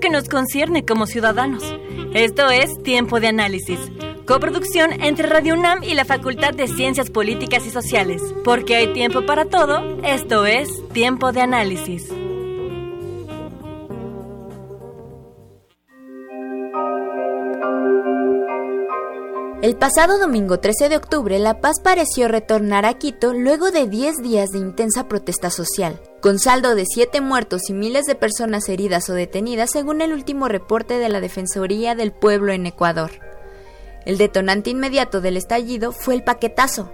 que nos concierne como ciudadanos. Esto es Tiempo de Análisis, coproducción entre Radio UNAM y la Facultad de Ciencias Políticas y Sociales. Porque hay tiempo para todo, esto es Tiempo de Análisis. El pasado domingo 13 de octubre, La Paz pareció retornar a Quito luego de 10 días de intensa protesta social, con saldo de 7 muertos y miles de personas heridas o detenidas según el último reporte de la Defensoría del Pueblo en Ecuador. El detonante inmediato del estallido fue el paquetazo.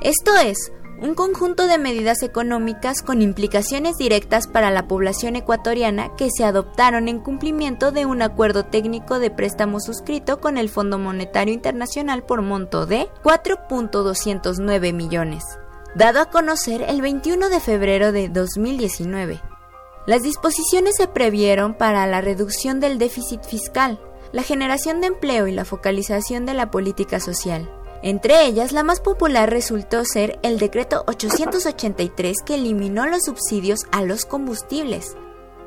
Esto es, un conjunto de medidas económicas con implicaciones directas para la población ecuatoriana que se adoptaron en cumplimiento de un acuerdo técnico de préstamo suscrito con el Fondo Monetario Internacional por monto de 4.209 millones, dado a conocer el 21 de febrero de 2019. Las disposiciones se previeron para la reducción del déficit fiscal, la generación de empleo y la focalización de la política social. Entre ellas, la más popular resultó ser el decreto 883 que eliminó los subsidios a los combustibles,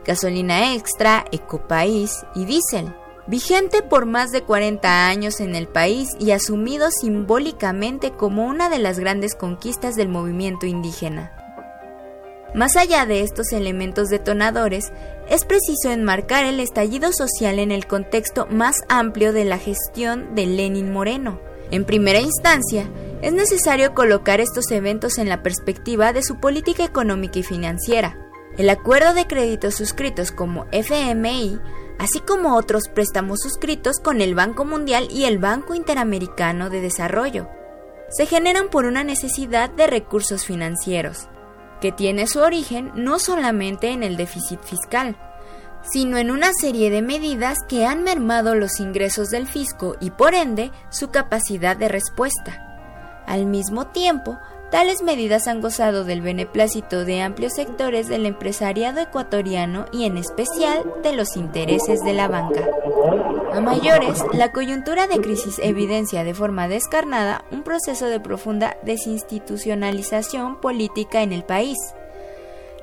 gasolina extra, ecopaís y diésel, vigente por más de 40 años en el país y asumido simbólicamente como una de las grandes conquistas del movimiento indígena. Más allá de estos elementos detonadores, es preciso enmarcar el estallido social en el contexto más amplio de la gestión de Lenin Moreno, en primera instancia, es necesario colocar estos eventos en la perspectiva de su política económica y financiera. El acuerdo de crédito suscritos como FMI, así como otros préstamos suscritos con el Banco Mundial y el Banco Interamericano de Desarrollo, se generan por una necesidad de recursos financieros, que tiene su origen no solamente en el déficit fiscal, sino en una serie de medidas que han mermado los ingresos del fisco y por ende su capacidad de respuesta. Al mismo tiempo, tales medidas han gozado del beneplácito de amplios sectores del empresariado ecuatoriano y en especial de los intereses de la banca. A mayores, la coyuntura de crisis evidencia de forma descarnada un proceso de profunda desinstitucionalización política en el país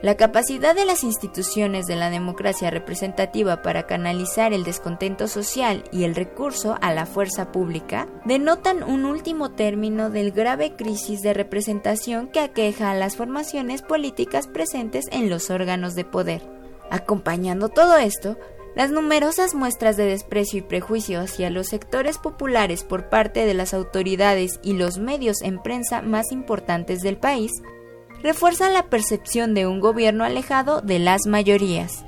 la capacidad de las instituciones de la democracia representativa para canalizar el descontento social y el recurso a la fuerza pública denotan un último término del grave crisis de representación que aqueja a las formaciones políticas presentes en los órganos de poder. Acompañando todo esto, las numerosas muestras de desprecio y prejuicio hacia los sectores populares por parte de las autoridades y los medios en prensa más importantes del país refuerza la percepción de un gobierno alejado de las mayorías.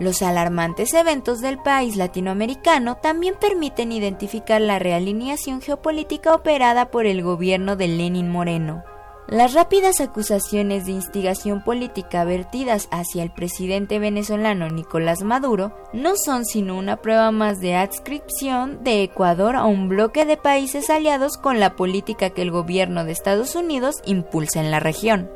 Los alarmantes eventos del país latinoamericano también permiten identificar la realineación geopolítica operada por el gobierno de Lenin Moreno. Las rápidas acusaciones de instigación política vertidas hacia el presidente venezolano Nicolás Maduro no son sino una prueba más de adscripción de Ecuador a un bloque de países aliados con la política que el gobierno de Estados Unidos impulsa en la región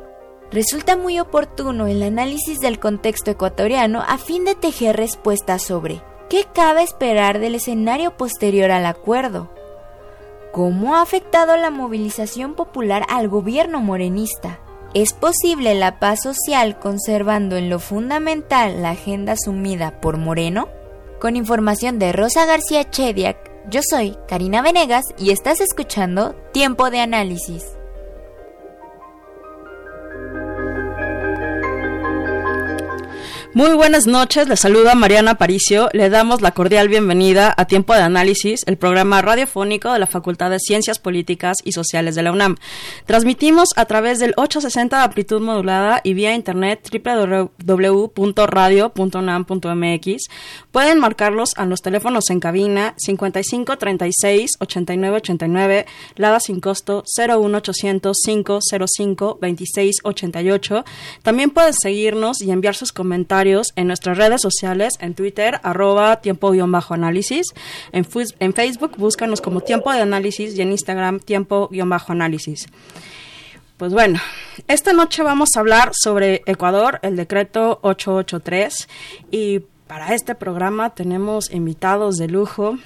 resulta muy oportuno el análisis del contexto ecuatoriano a fin de tejer respuestas sobre qué cabe esperar del escenario posterior al acuerdo, cómo ha afectado la movilización popular al gobierno morenista, ¿Es posible la paz social conservando en lo fundamental la agenda asumida por Moreno? Con información de Rosa García Chediak, yo soy Karina Venegas y estás escuchando Tiempo de Análisis. Muy buenas noches, le saluda Mariana Paricio. Le damos la cordial bienvenida a Tiempo de Análisis, el programa radiofónico de la Facultad de Ciencias Políticas y Sociales de la UNAM. Transmitimos a través del 860 de amplitud modulada y vía internet www.radio.unam.mx. Pueden marcarlos a los teléfonos en cabina 55 36 89 89, Lada sin costo 01800 505 26 88. También pueden seguirnos y enviar sus comentarios en nuestras redes sociales, en Twitter, arroba tiempo-análisis, en, en Facebook búscanos como tiempo de análisis y en Instagram tiempo-análisis. Pues bueno, esta noche vamos a hablar sobre Ecuador, el decreto 883, y para este programa tenemos invitados de lujo.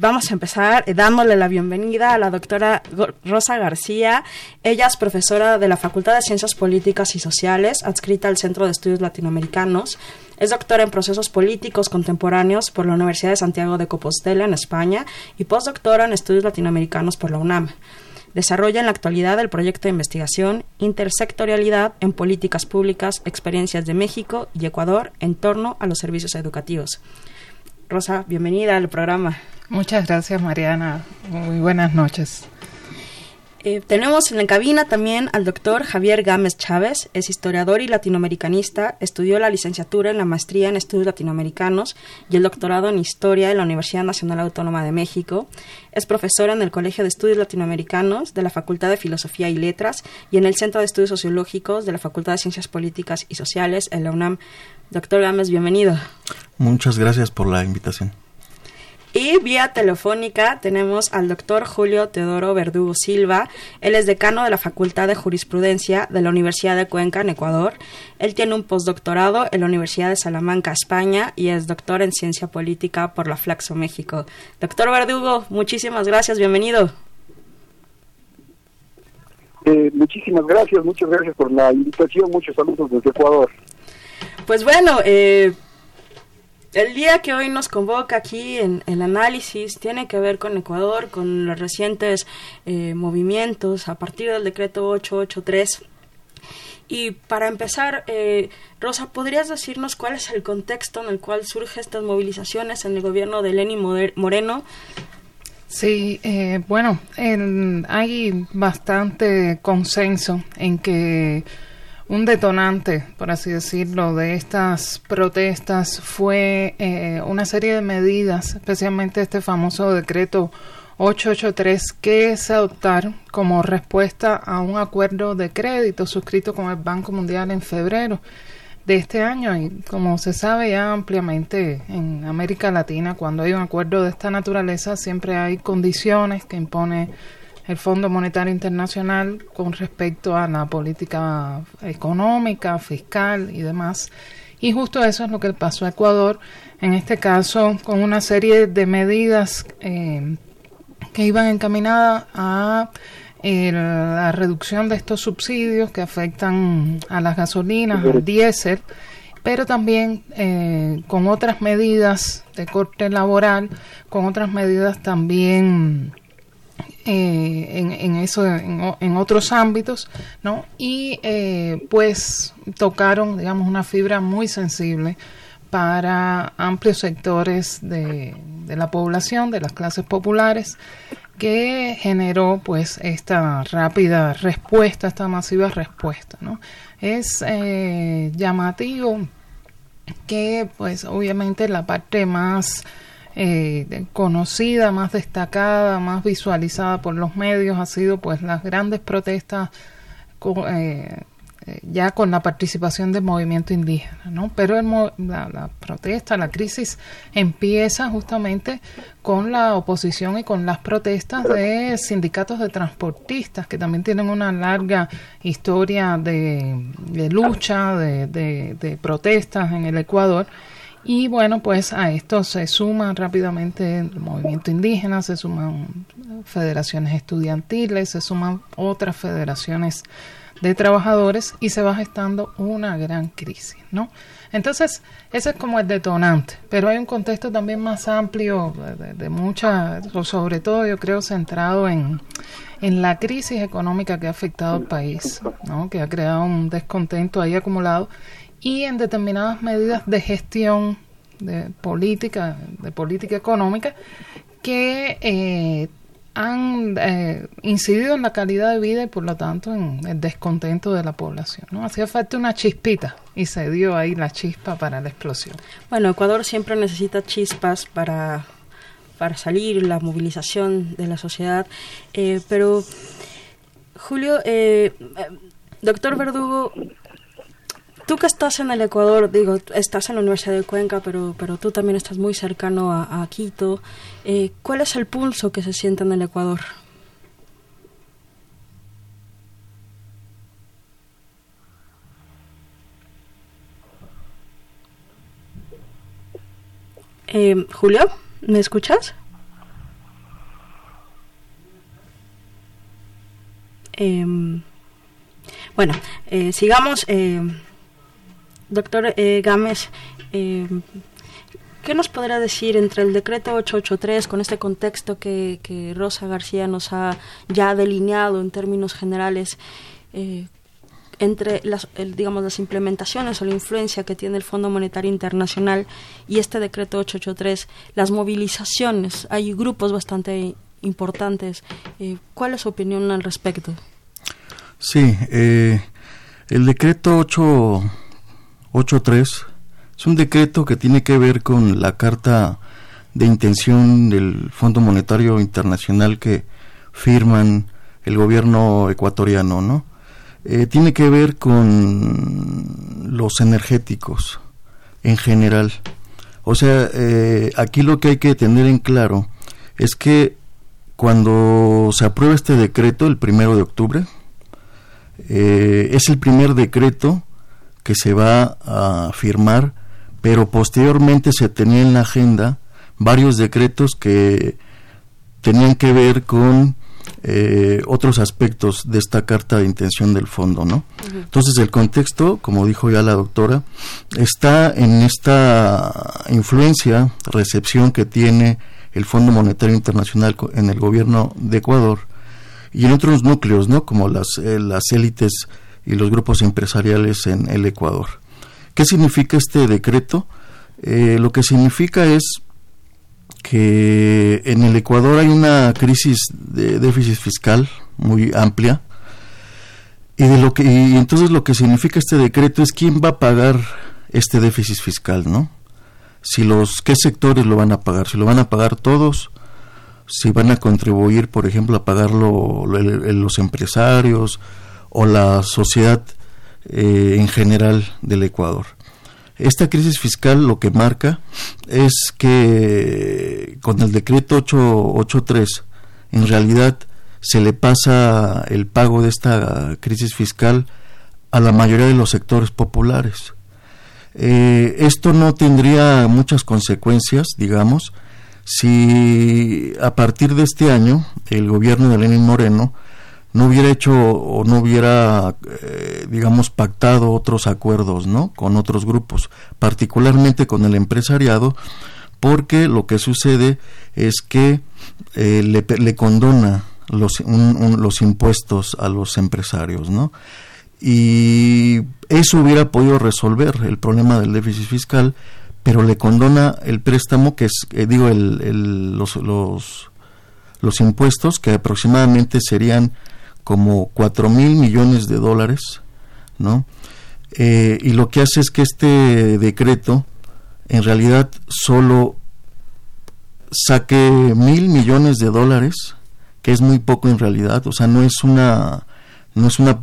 Vamos a empezar eh, dándole la bienvenida a la doctora Rosa García. Ella es profesora de la Facultad de Ciencias Políticas y Sociales, adscrita al Centro de Estudios Latinoamericanos. Es doctora en procesos políticos contemporáneos por la Universidad de Santiago de Compostela, en España, y postdoctora en estudios latinoamericanos por la UNAM. Desarrolla en la actualidad el proyecto de investigación Intersectorialidad en Políticas Públicas, Experiencias de México y Ecuador en torno a los servicios educativos. Rosa, bienvenida al programa. Muchas gracias, Mariana. Muy buenas noches. Eh, tenemos en la cabina también al doctor Javier Gámez Chávez, es historiador y latinoamericanista, estudió la licenciatura en la maestría en estudios latinoamericanos y el doctorado en historia en la Universidad Nacional Autónoma de México. Es profesor en el Colegio de Estudios Latinoamericanos de la Facultad de Filosofía y Letras y en el Centro de Estudios Sociológicos de la Facultad de Ciencias Políticas y Sociales en la UNAM. Doctor Gámez, bienvenido. Muchas gracias por la invitación. Y vía telefónica tenemos al doctor Julio Teodoro Verdugo Silva. Él es decano de la Facultad de Jurisprudencia de la Universidad de Cuenca, en Ecuador. Él tiene un postdoctorado en la Universidad de Salamanca, España, y es doctor en Ciencia Política por la Flaxo, México. Doctor Verdugo, muchísimas gracias, bienvenido. Eh, muchísimas gracias, muchas gracias por la invitación, muchos saludos desde Ecuador. Pues bueno, eh, el día que hoy nos convoca aquí en el análisis tiene que ver con Ecuador, con los recientes eh, movimientos a partir del decreto 883. Y para empezar, eh, Rosa, ¿podrías decirnos cuál es el contexto en el cual surgen estas movilizaciones en el gobierno de Lenin Moreno? Sí, eh, bueno, hay bastante consenso en que un detonante, por así decirlo, de estas protestas fue eh, una serie de medidas, especialmente este famoso decreto 883 que se adoptaron como respuesta a un acuerdo de crédito suscrito con el Banco Mundial en febrero de este año. Y como se sabe ya ampliamente en América Latina cuando hay un acuerdo de esta naturaleza siempre hay condiciones que impone el Fondo Monetario Internacional con respecto a la política económica, fiscal y demás. Y justo eso es lo que pasó a Ecuador, en este caso con una serie de medidas eh, que iban encaminadas a eh, la reducción de estos subsidios que afectan a las gasolinas, al diésel, pero también eh, con otras medidas de corte laboral, con otras medidas también eh, en, en, eso en, otros ámbitos no y eh, pues tocaron digamos una fibra muy sensible para amplios sectores de, de, la población de las clases populares que generó pues esta rápida respuesta esta masiva respuesta no es eh, llamativo que pues obviamente la parte más eh, conocida, más destacada, más visualizada por los medios ha sido pues las grandes protestas eh, eh, ya con la participación del movimiento indígena, ¿no? Pero la, la, protesta, la crisis empieza justamente con la oposición y con las protestas de sindicatos de transportistas que también tienen una larga historia de, lucha, de, de protestas en el Ecuador y bueno, pues a esto se suman rápidamente el movimiento indígena, se suman federaciones estudiantiles, se suman otras federaciones de trabajadores y se va gestando una gran crisis, ¿no? Entonces, ese es como el detonante, pero hay un contexto también más amplio, de, de mucha, sobre todo yo creo centrado en, en la crisis económica que ha afectado al país, ¿no? que ha creado un descontento ahí acumulado y en determinadas medidas de gestión de política, de política económica, que eh, han eh, incidido en la calidad de vida y por lo tanto en el descontento de la población. ¿no? Hacía falta una chispita y se dio ahí la chispa para la explosión. Bueno, Ecuador siempre necesita chispas para, para salir, la movilización de la sociedad, eh, pero Julio, eh, doctor Verdugo, Tú que estás en el Ecuador, digo, estás en la Universidad de Cuenca, pero, pero tú también estás muy cercano a, Quito. Eh, ¿Cuál es el pulso que se siente en el Ecuador? Eh, Julio, ¿me escuchas? Em, bueno, eh, sigamos. Doctor eh, Gámez, eh, ¿qué nos podrá decir entre el decreto 883 con este contexto que, Rosa García nos ha ya delineado en términos generales? Eh, entre las, digamos, las implementaciones o la influencia que tiene el Fondo Monetario Internacional y este decreto 883, las movilizaciones, hay grupos bastante importantes. ¿Cuál es su opinión al respecto? Sí, el decreto 8 8.3 es un decreto que tiene que ver con la carta de intención del Fondo Monetario Internacional que firman el gobierno ecuatoriano, ¿no? Eh, tiene que ver con los energéticos en general. O sea, eh, aquí lo que hay que tener en claro es que cuando se aprueba este decreto el primero de octubre, eh, es el primer decreto que se va a firmar, pero posteriormente se tenía en la agenda varios decretos que tenían que ver con eh, otros aspectos de esta carta de intención del fondo, ¿no? Entonces el contexto, como dijo ya la doctora, está en esta influencia, recepción que tiene el Fondo Monetario Internacional en el gobierno de Ecuador y en otros núcleos, ¿no? Como las, eh, las élites y los grupos empresariales en el Ecuador. ¿Qué significa este decreto? Eh, lo que significa es que en el Ecuador hay una crisis de déficit fiscal muy amplia y de lo que y entonces lo que significa este decreto es quién va a pagar este déficit fiscal, ¿no? Si los qué sectores lo van a pagar, si lo van a pagar todos, si van a contribuir, por ejemplo, a pagarlo los empresarios, o la sociedad eh, en general del Ecuador. Esta crisis fiscal lo que marca es que con el decreto 883 en realidad se le pasa el pago de esta crisis fiscal a la mayoría de los sectores populares. Eh, esto no tendría muchas consecuencias, digamos, si a partir de este año el gobierno de Lenín Moreno no hubiera hecho o no hubiera, eh, digamos, pactado otros acuerdos, ¿no? Con otros grupos, particularmente con el empresariado, porque lo que sucede es que eh, le, condona los, los impuestos a los empresarios, ¿no? Y eso hubiera podido resolver el problema del déficit fiscal, pero le condona el préstamo, que es, eh, digo, el, los, los, los impuestos, que aproximadamente serían como cuatro mil millones de dólares, ¿no? Eh, y lo que hace es que este decreto en realidad solo saque mil millones de dólares, que es muy poco en realidad, o sea, no es una, no es una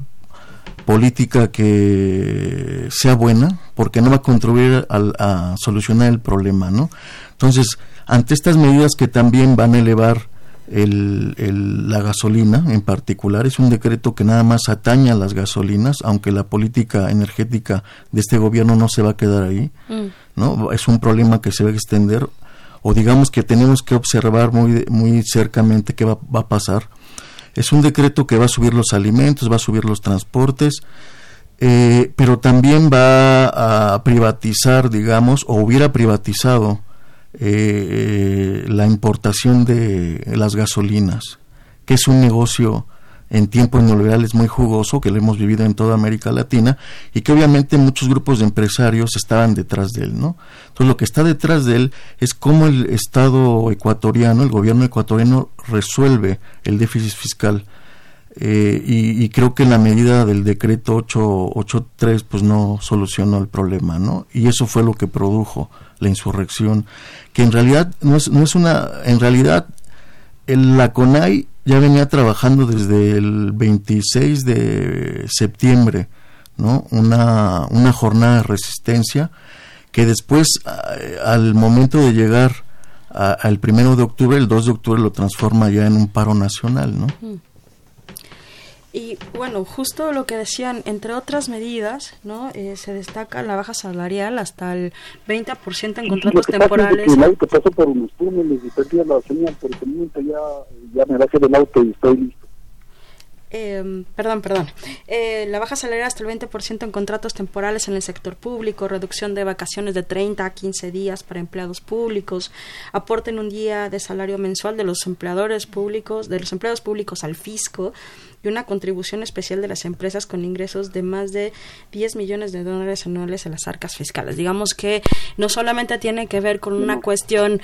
política que sea buena, porque no va a contribuir a, a solucionar el problema, ¿no? Entonces, ante estas medidas que también van a elevar el, la gasolina en particular. Es un decreto que nada más ataña a las gasolinas, aunque la política energética de este gobierno no se va a quedar ahí. Mm. ¿no? Es un problema que se va a extender o digamos que tenemos que observar muy, muy cercamente qué va, va a pasar. Es un decreto que va a subir los alimentos, va a subir los transportes, eh, pero también va a privatizar, digamos, o hubiera privatizado eh, la importación de las gasolinas, que es un negocio en tiempos neoliberales muy jugoso que lo hemos vivido en toda América Latina y que obviamente muchos grupos de empresarios estaban detrás de él, ¿no? Entonces lo que está detrás de él es cómo el Estado ecuatoriano, el gobierno ecuatoriano resuelve el déficit fiscal eh, y, creo que la medida del decreto 883 pues no solucionó el problema, ¿no? Y eso fue lo que produjo la insurrección, que en realidad no es, no es una, en realidad el, la CONAI ya venía trabajando desde el 26 de septiembre, ¿no? Una, una jornada de resistencia que después, al momento de llegar al primero de octubre, el 2 de octubre lo transforma ya en un paro nacional, ¿no? Y bueno, justo lo que decían, entre otras medidas, ¿no? Eh, se destaca la baja salarial hasta el 20% en contratos temporales. el auto pasó por unos túneles y perdía la señal, pero ya, ya me bajé del auto y estoy listo. Eh, perdón, perdón. Eh, la baja salarial hasta el 20% en contratos temporales en el sector público, reducción de vacaciones de 30 a 15 días para empleados públicos, aporte en un día de salario mensual de los empleadores públicos, de los empleados públicos al fisco y una contribución especial de las empresas con ingresos de más de 10 millones de dólares anuales a las arcas fiscales. Digamos que no solamente tiene que ver con una cuestión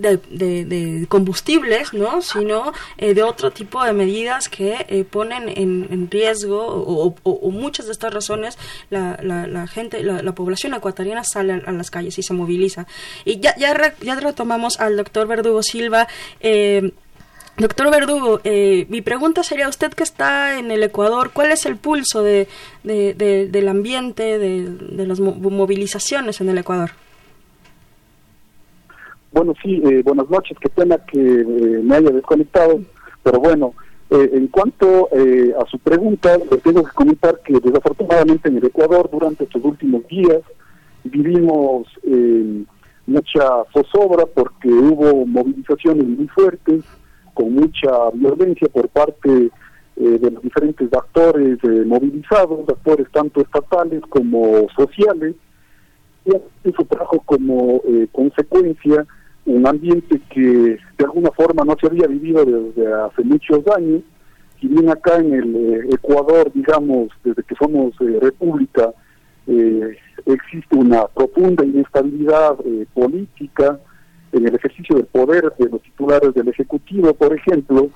de, combustibles, ¿no? sino eh, de otro tipo de medidas que eh, ponen en, riesgo o, muchas de estas razones la, la, gente, la, población ecuatoriana sale a, las calles y se moviliza. Y ya, ya, ya retomamos al doctor Verdugo Silva. Eh, Doctor Verdugo, mi pregunta sería, usted que está en el Ecuador, ¿cuál es el pulso de, del ambiente, de, las movilizaciones en el Ecuador? Bueno, sí, eh, buenas noches, qué pena que eh, me haya desconectado, pero bueno, eh, en cuanto a su pregunta, le tengo que comentar que desafortunadamente en el Ecuador durante estos últimos días vivimos mucha zozobra porque hubo movilizaciones muy fuertes, con mucha violencia por parte de los diferentes actores movilizados, actores tanto estatales como sociales, y eso trajo como consecuencia un ambiente que de alguna forma no se había vivido desde hace muchos años, si bien acá en el eh, Ecuador, digamos, desde que somos eh, república, eh, existe una profunda inestabilidad política en el ejercicio del poder de los titulares del Ejecutivo, por ejemplo,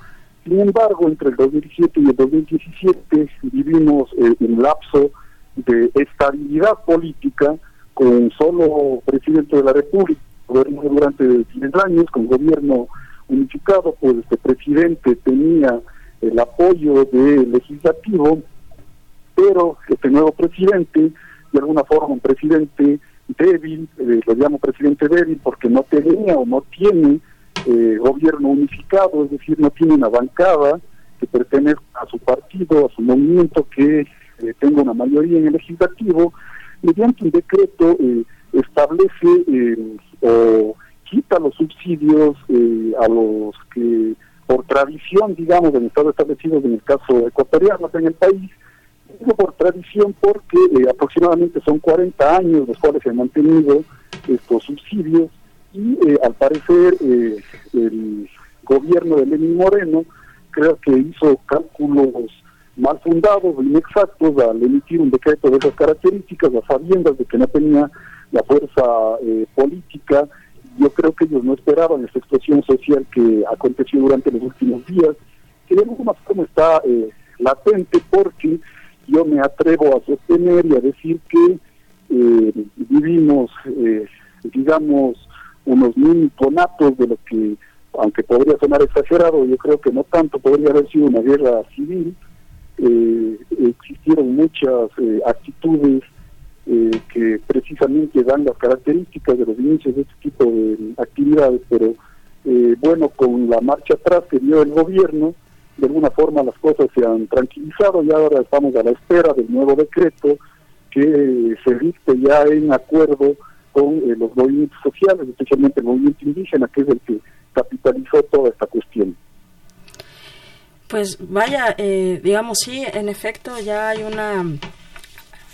sin embargo, entre el 2017 y el 2017 vivimos un lapso de estabilidad política con solo presidente de la República durante 10 años con gobierno unificado, pues este presidente tenía el apoyo del legislativo, pero este nuevo presidente, de alguna forma un presidente débil, eh, lo llamo presidente débil porque no tenía o no tiene eh, gobierno unificado, es decir, no tiene una bancada que pertenezca a su partido, a su movimiento que eh, tenga una mayoría en el legislativo, mediante un decreto eh, establece eh, o quita los subsidios eh, a los que por tradición, digamos, han estado establecidos en el caso ecuatoriano en el país, por tradición porque eh, aproximadamente son 40 años los cuales se han mantenido estos subsidios y al parecer el gobierno de Lenín Moreno creo que hizo cálculos mal fundados, inexactos al emitir un decreto de esas características, a sabiendas de que no tenía la fuerza eh, política. Yo creo que ellos no esperaban esta explosión social que aconteció durante los últimos días, que de alguna forma está eh, latente porque yo me atrevo a sostener y a decir que eh, vivimos, digamos, unos mini conatos de lo que, aunque podría sonar exagerado, yo creo que no tanto, podría haber sido una guerra civil. Existieron muchas actitudes eh, que precisamente dan las características de los inicios de este tipo de actividades, pero eh, bueno, con la marcha atrás que dio el gobierno, de alguna forma las cosas se han tranquilizado y ahora estamos a la espera del nuevo decreto que se viste ya en acuerdo con eh, los movimientos sociales, especialmente el movimiento indígena, que es el que capitalizó toda esta cuestión. Pues vaya, digamos, sí, en efecto ya hay una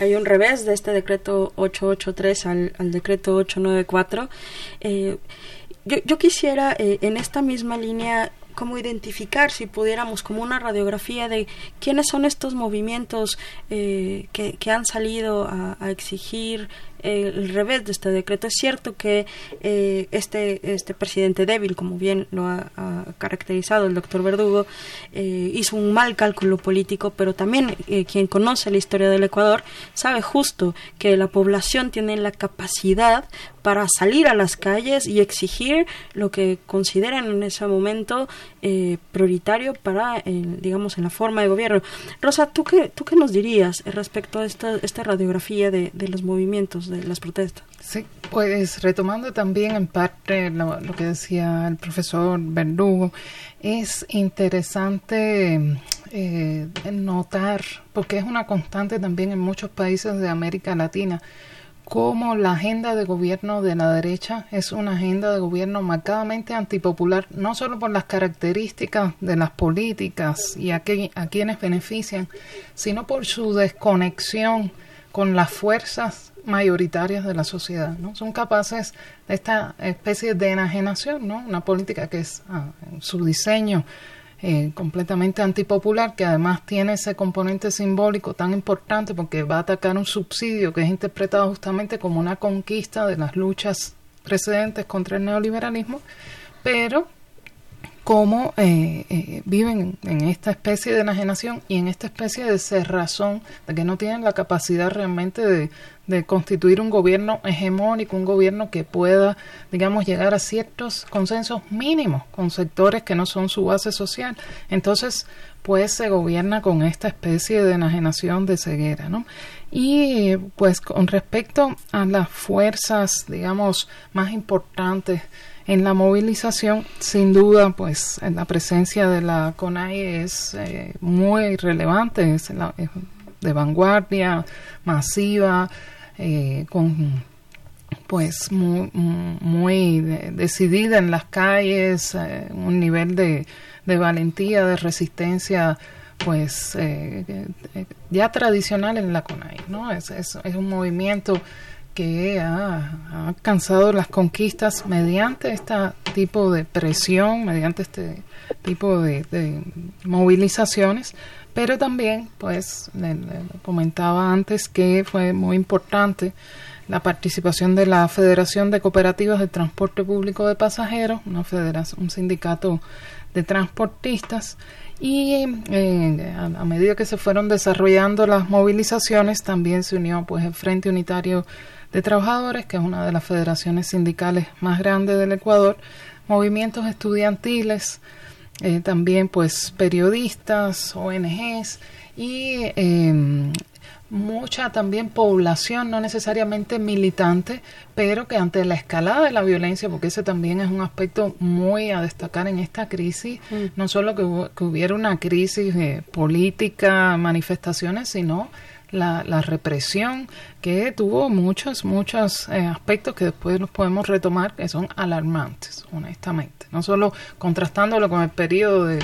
hay un revés de este decreto 883 al, decreto 894. Eh, yo, yo, quisiera, eh, en esta misma línea, cómo identificar, si pudiéramos, como una radiografía de quiénes son estos movimientos eh, que, que, han salido a exigir el revés de este decreto. Es cierto que eh, este, este presidente débil, como bien lo ha, caracterizado el doctor Verdugo, eh, hizo un mal cálculo político, pero también eh, quien conoce la historia del Ecuador sabe justo que la población tiene la capacidad para salir a las calles y exigir lo que consideran en ese momento prioritario para, digamos, en la forma de gobierno. Rosa, ¿tú qué, tú qué nos dirías respecto a esta, esta radiografía de, de los movimientos de las protestas. Sí, pues retomando también en parte lo, que decía el profesor Verdugo, es interesante eh, notar, porque es una constante también en muchos países de América Latina, cómo la agenda de gobierno de la derecha es una agenda de gobierno marcadamente antipopular, no solo por las características de las políticas y a, a quienes benefician, sino por su desconexión con las fuerzas mayoritarias de la sociedad, ¿no? Son capaces de esta especie de enajenación, ¿no? Una política que es ah, su diseño eh, completamente antipopular, que además tiene ese componente simbólico tan importante porque va a atacar un subsidio que es interpretado justamente como una conquista de las luchas precedentes contra el neoliberalismo, pero cómo eh, eh, viven en esta especie de enajenación y en esta especie de cerrazón de que no tienen la capacidad realmente de, de constituir un gobierno hegemónico, un gobierno que pueda, digamos, llegar a ciertos consensos mínimos con sectores que no son su base social. Entonces, pues se gobierna con esta especie de enajenación de ceguera, ¿no? Y pues con respecto a las fuerzas, digamos, más importantes en la movilización, sin duda, pues la presencia de la CONAI es eh, muy relevante, es, de vanguardia, masiva, eh, con pues muy, muy decidida en las calles, eh, un nivel de, de, valentía, de resistencia, pues ya tradicional en la CONAI, ¿no? Es, es, un movimiento que ha, alcanzado las conquistas mediante este tipo de presión, mediante este tipo de, movilizaciones, pero también, pues, comentaba antes que fue muy importante la participación de la Federación de Cooperativas de Transporte Público de Pasajeros, una federación, un sindicato de transportistas, y eh, a, medida que se fueron desarrollando las movilizaciones, también se unió pues el Frente Unitario de Trabajadores, que es una de las federaciones sindicales más grandes del Ecuador, movimientos estudiantiles, eh, también pues periodistas, ONGs y em, mucha también población, no necesariamente militante, pero que ante la escalada de la violencia, porque ese también es un aspecto muy a destacar en esta crisis, mm. no solo que, que, hubiera una crisis de política, manifestaciones, sino la, la represión que tuvo muchos, muchos eh, aspectos que después los podemos retomar que son alarmantes, honestamente. No solo contrastándolo con el periodo de,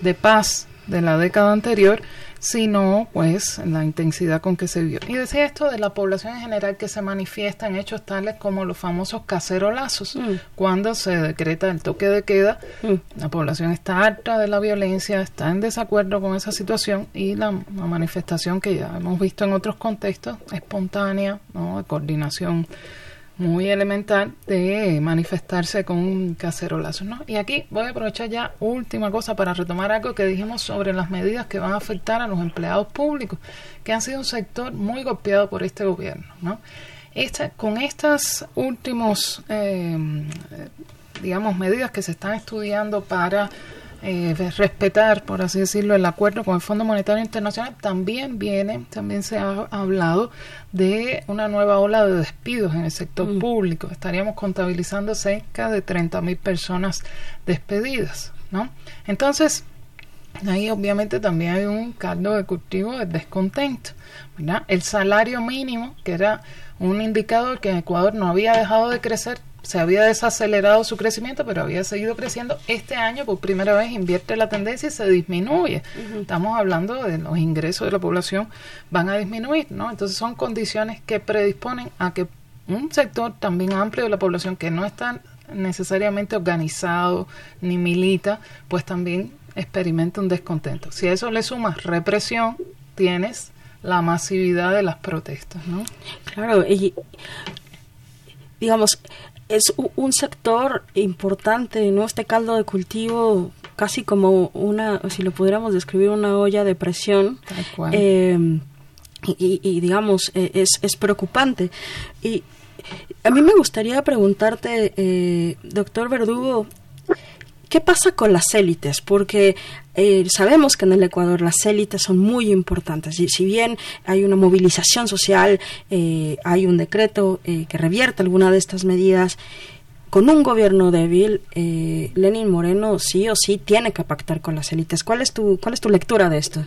de paz de la década anterior, sino pues la intensidad con que se vio. Y decía esto de la población en general que se manifiesta en hechos tales como los famosos cacerolazos, mm. cuando se decreta el toque de queda, mm. la población está harta de la violencia, está en desacuerdo con esa situación y la, manifestación que ya hemos visto en otros contextos, espontánea, ¿no? de coordinación muy elemental de manifestarse con un cacerolazo. ¿no? Y aquí voy a aprovechar ya última cosa para retomar algo que dijimos sobre las medidas que van a afectar a los empleados públicos, que han sido un sector muy golpeado por este gobierno. ¿no? Esta, con estas últimos, eh, digamos, medidas que se están estudiando para eh, respetar, por así decirlo, el acuerdo con el Fondo Monetario Internacional, también viene, también se ha hablado de una nueva ola de despidos en el sector mm. público. Estaríamos contabilizando cerca de 30 mil personas despedidas, ¿no? Entonces, ahí obviamente también hay un caldo de cultivo de descontento, ¿verdad? El salario mínimo, que era un indicador que en Ecuador no había dejado de crecer se había desacelerado su crecimiento, pero había seguido creciendo. Este año, por primera vez, invierte la tendencia y se disminuye. Estamos hablando de los ingresos de la población van a disminuir, ¿no? Entonces son condiciones que predisponen a que un sector también amplio de la población que no está necesariamente organizado ni milita, pues también experimenta un descontento. Si a eso le sumas represión, tienes la masividad de las protestas, ¿no? Claro, y digamos, es un sector importante, ¿no? Este caldo de cultivo casi como una, si lo pudiéramos describir, una olla de presión. Eh, y, digamos, e, es, es preocupante. Y a mí me gustaría preguntarte, eh, doctor Verdugo, ¿Qué pasa con las élites? Porque eh, sabemos que en el Ecuador las élites son muy importantes. Y si bien hay una movilización social, eh, hay un decreto eh, que revierte alguna de estas medidas, con un gobierno débil, Lenin Moreno sí o sí tiene que pactar con las élites. ¿Cuál es tu, cuál es tu lectura de esto?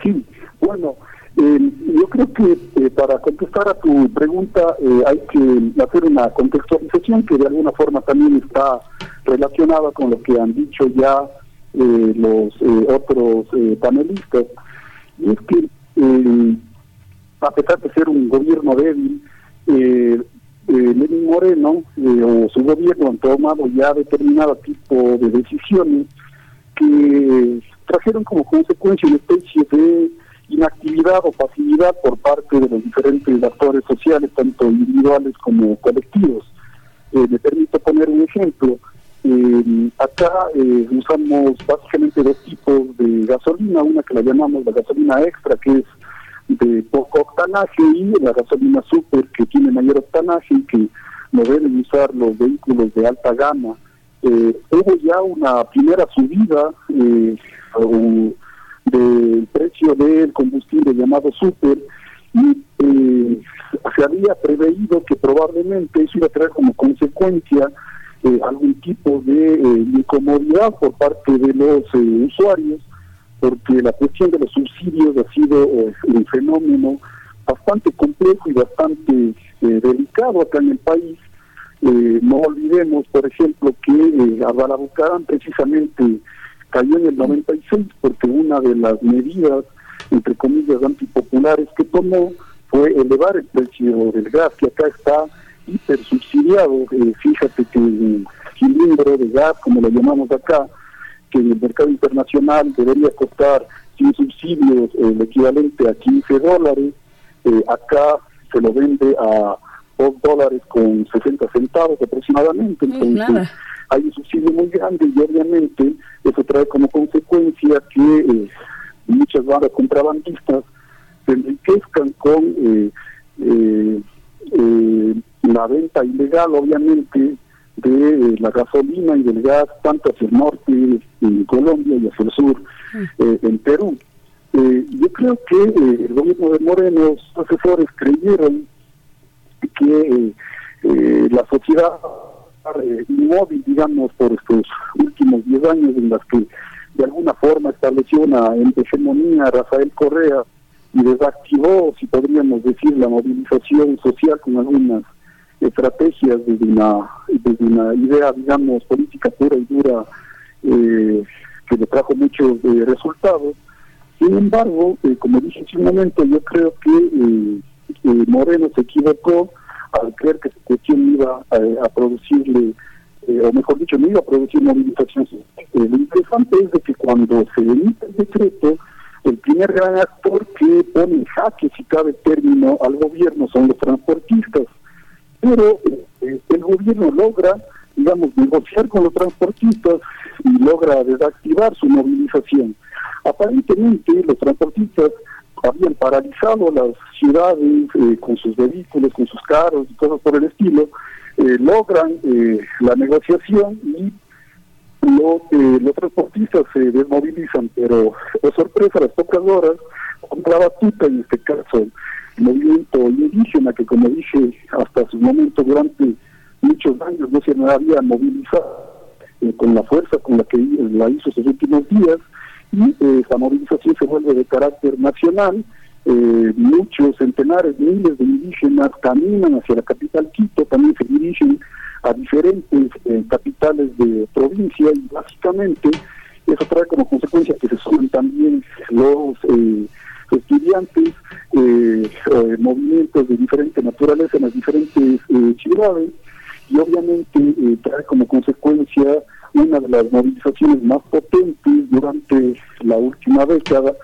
sí, bueno, eh, yo creo que eh, para contestar a tu pregunta eh, hay que hacer una contextualización que de alguna forma también está relacionada con lo que han dicho ya los otros panelistas. Y es que a pesar de ser un gobierno débil, Lenin Moreno o su gobierno han tomado ya determinado tipo de decisiones que trajeron como consecuencia una especie de inactividad o pasividad por parte de los diferentes actores sociales, tanto individuales como colectivos. Eh, me permito poner un ejemplo. Eh, acá eh, usamos básicamente dos tipos de gasolina, una que la llamamos la gasolina extra, que es de poco octanaje, y la gasolina super, que tiene mayor octanaje y que no deben usar los vehículos de alta gama. hubo ya una primera subida, o, del precio del combustible llamado super y eh, se había preveído que probablemente eso iba a traer como consecuencia eh, algún tipo de eh, incomodidad por parte de los usuarios porque la cuestión de los subsidios ha sido un fenómeno bastante complejo y bastante delicado acá en el país. no olvidemos, por ejemplo, que eh, Balabucarán precisamente cayó en el 96 porque una de las medidas, entre comillas, antipopulares que tomó fue elevar el precio del gas, que acá está hiper subsidiado. Eh, fíjate que el cilindro de gas, como lo llamamos acá, que en el mercado internacional debería costar sin subsidios el equivalente a 15 dólares, eh, acá se lo vende a 2 dólares con 60 centavos aproximadamente. Mm, Entonces, hay un subsidio muy grande y obviamente eso trae como consecuencia que eh, muchas bandas contrabandistas se enriquezcan con eh, eh, la venta ilegal, obviamente, de la gasolina y del gas, tanto hacia el norte en Colombia y hacia el sur mm. en Perú. yo creo que el gobierno de Moreno, sus asesores creyeron que la sociedad eh, inmóvil, digamos, por estos últimos 10 años en las que de alguna forma estableció una hegemonía Rafael Correa y desactivó, si podríamos decir, la movilización social con algunas estrategias desde una, desde una idea, digamos, política pura y dura eh, que le trajo muchos eh, resultados. Sin embargo, como dije hace un momento, yo creo que Moreno se equivocó al creer que esta cuestión iba a, producirle, eh, o mejor dicho, no iba a producir movilización. Eh, lo interesante es de que cuando se emite el decreto, el primer gran actor que pone en jaque, si cabe término, al gobierno son los transportistas. Pero eh, el gobierno logra, digamos, negociar con los transportistas y logra desactivar su movilización. Aparentemente, los transportistas habían paralizado las ciudades eh, con sus vehículos, con sus carros y cosas por el estilo, eh, logran eh, la negociación y los transportistas se desmovilizan, pero por sorpresa, las pocas horas, contra la batuta, en este caso, el movimiento indígena, que como dije, hasta su momento durante muchos años no se había movilizado con la fuerza con la que la hizo estos últimos días, y eh, esa movilización se vuelve de carácter nacional. Eh, muchos centenares, miles de indígenas caminan hacia la capital Quito, también se dirigen a diferentes eh, capitales de provincia y básicamente eso trae como consecuencia que se sumen también los estudiantes eh, movimientos de diferente naturaleza en las diferentes ciudades y obviamente trae como consecuencia una de las movilizaciones más potentes durante la última década,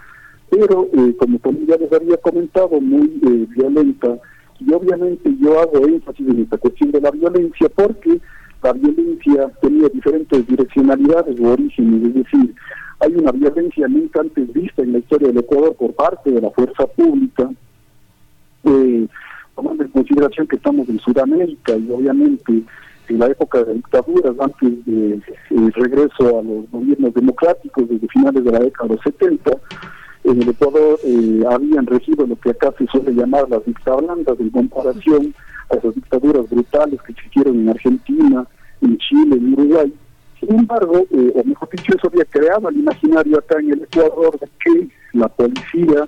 pero como también ya les había comentado, muy violenta. Y obviamente yo hago énfasis en esta cuestión de la violencia porque la violencia tenía diferentes direccionalidades o orígenes, es decir, hay una violencia nunca antes vista en la historia del Ecuador por parte de la fuerza pública, eh, tomando en consideración que estamos en Sudamérica y obviamente en la época de dictaduras, antes del de, regreso a los gobiernos democráticos desde finales de la década de los 70, en el Ecuador eh, habían regido lo que acá se suele llamar las dictablandas en comparación a esas dictaduras brutales que existieron en Argentina, en Chile, en Uruguay. Sin embargo, eh, o mejor dicho, eso había creado el imaginario acá en el Ecuador de que la policía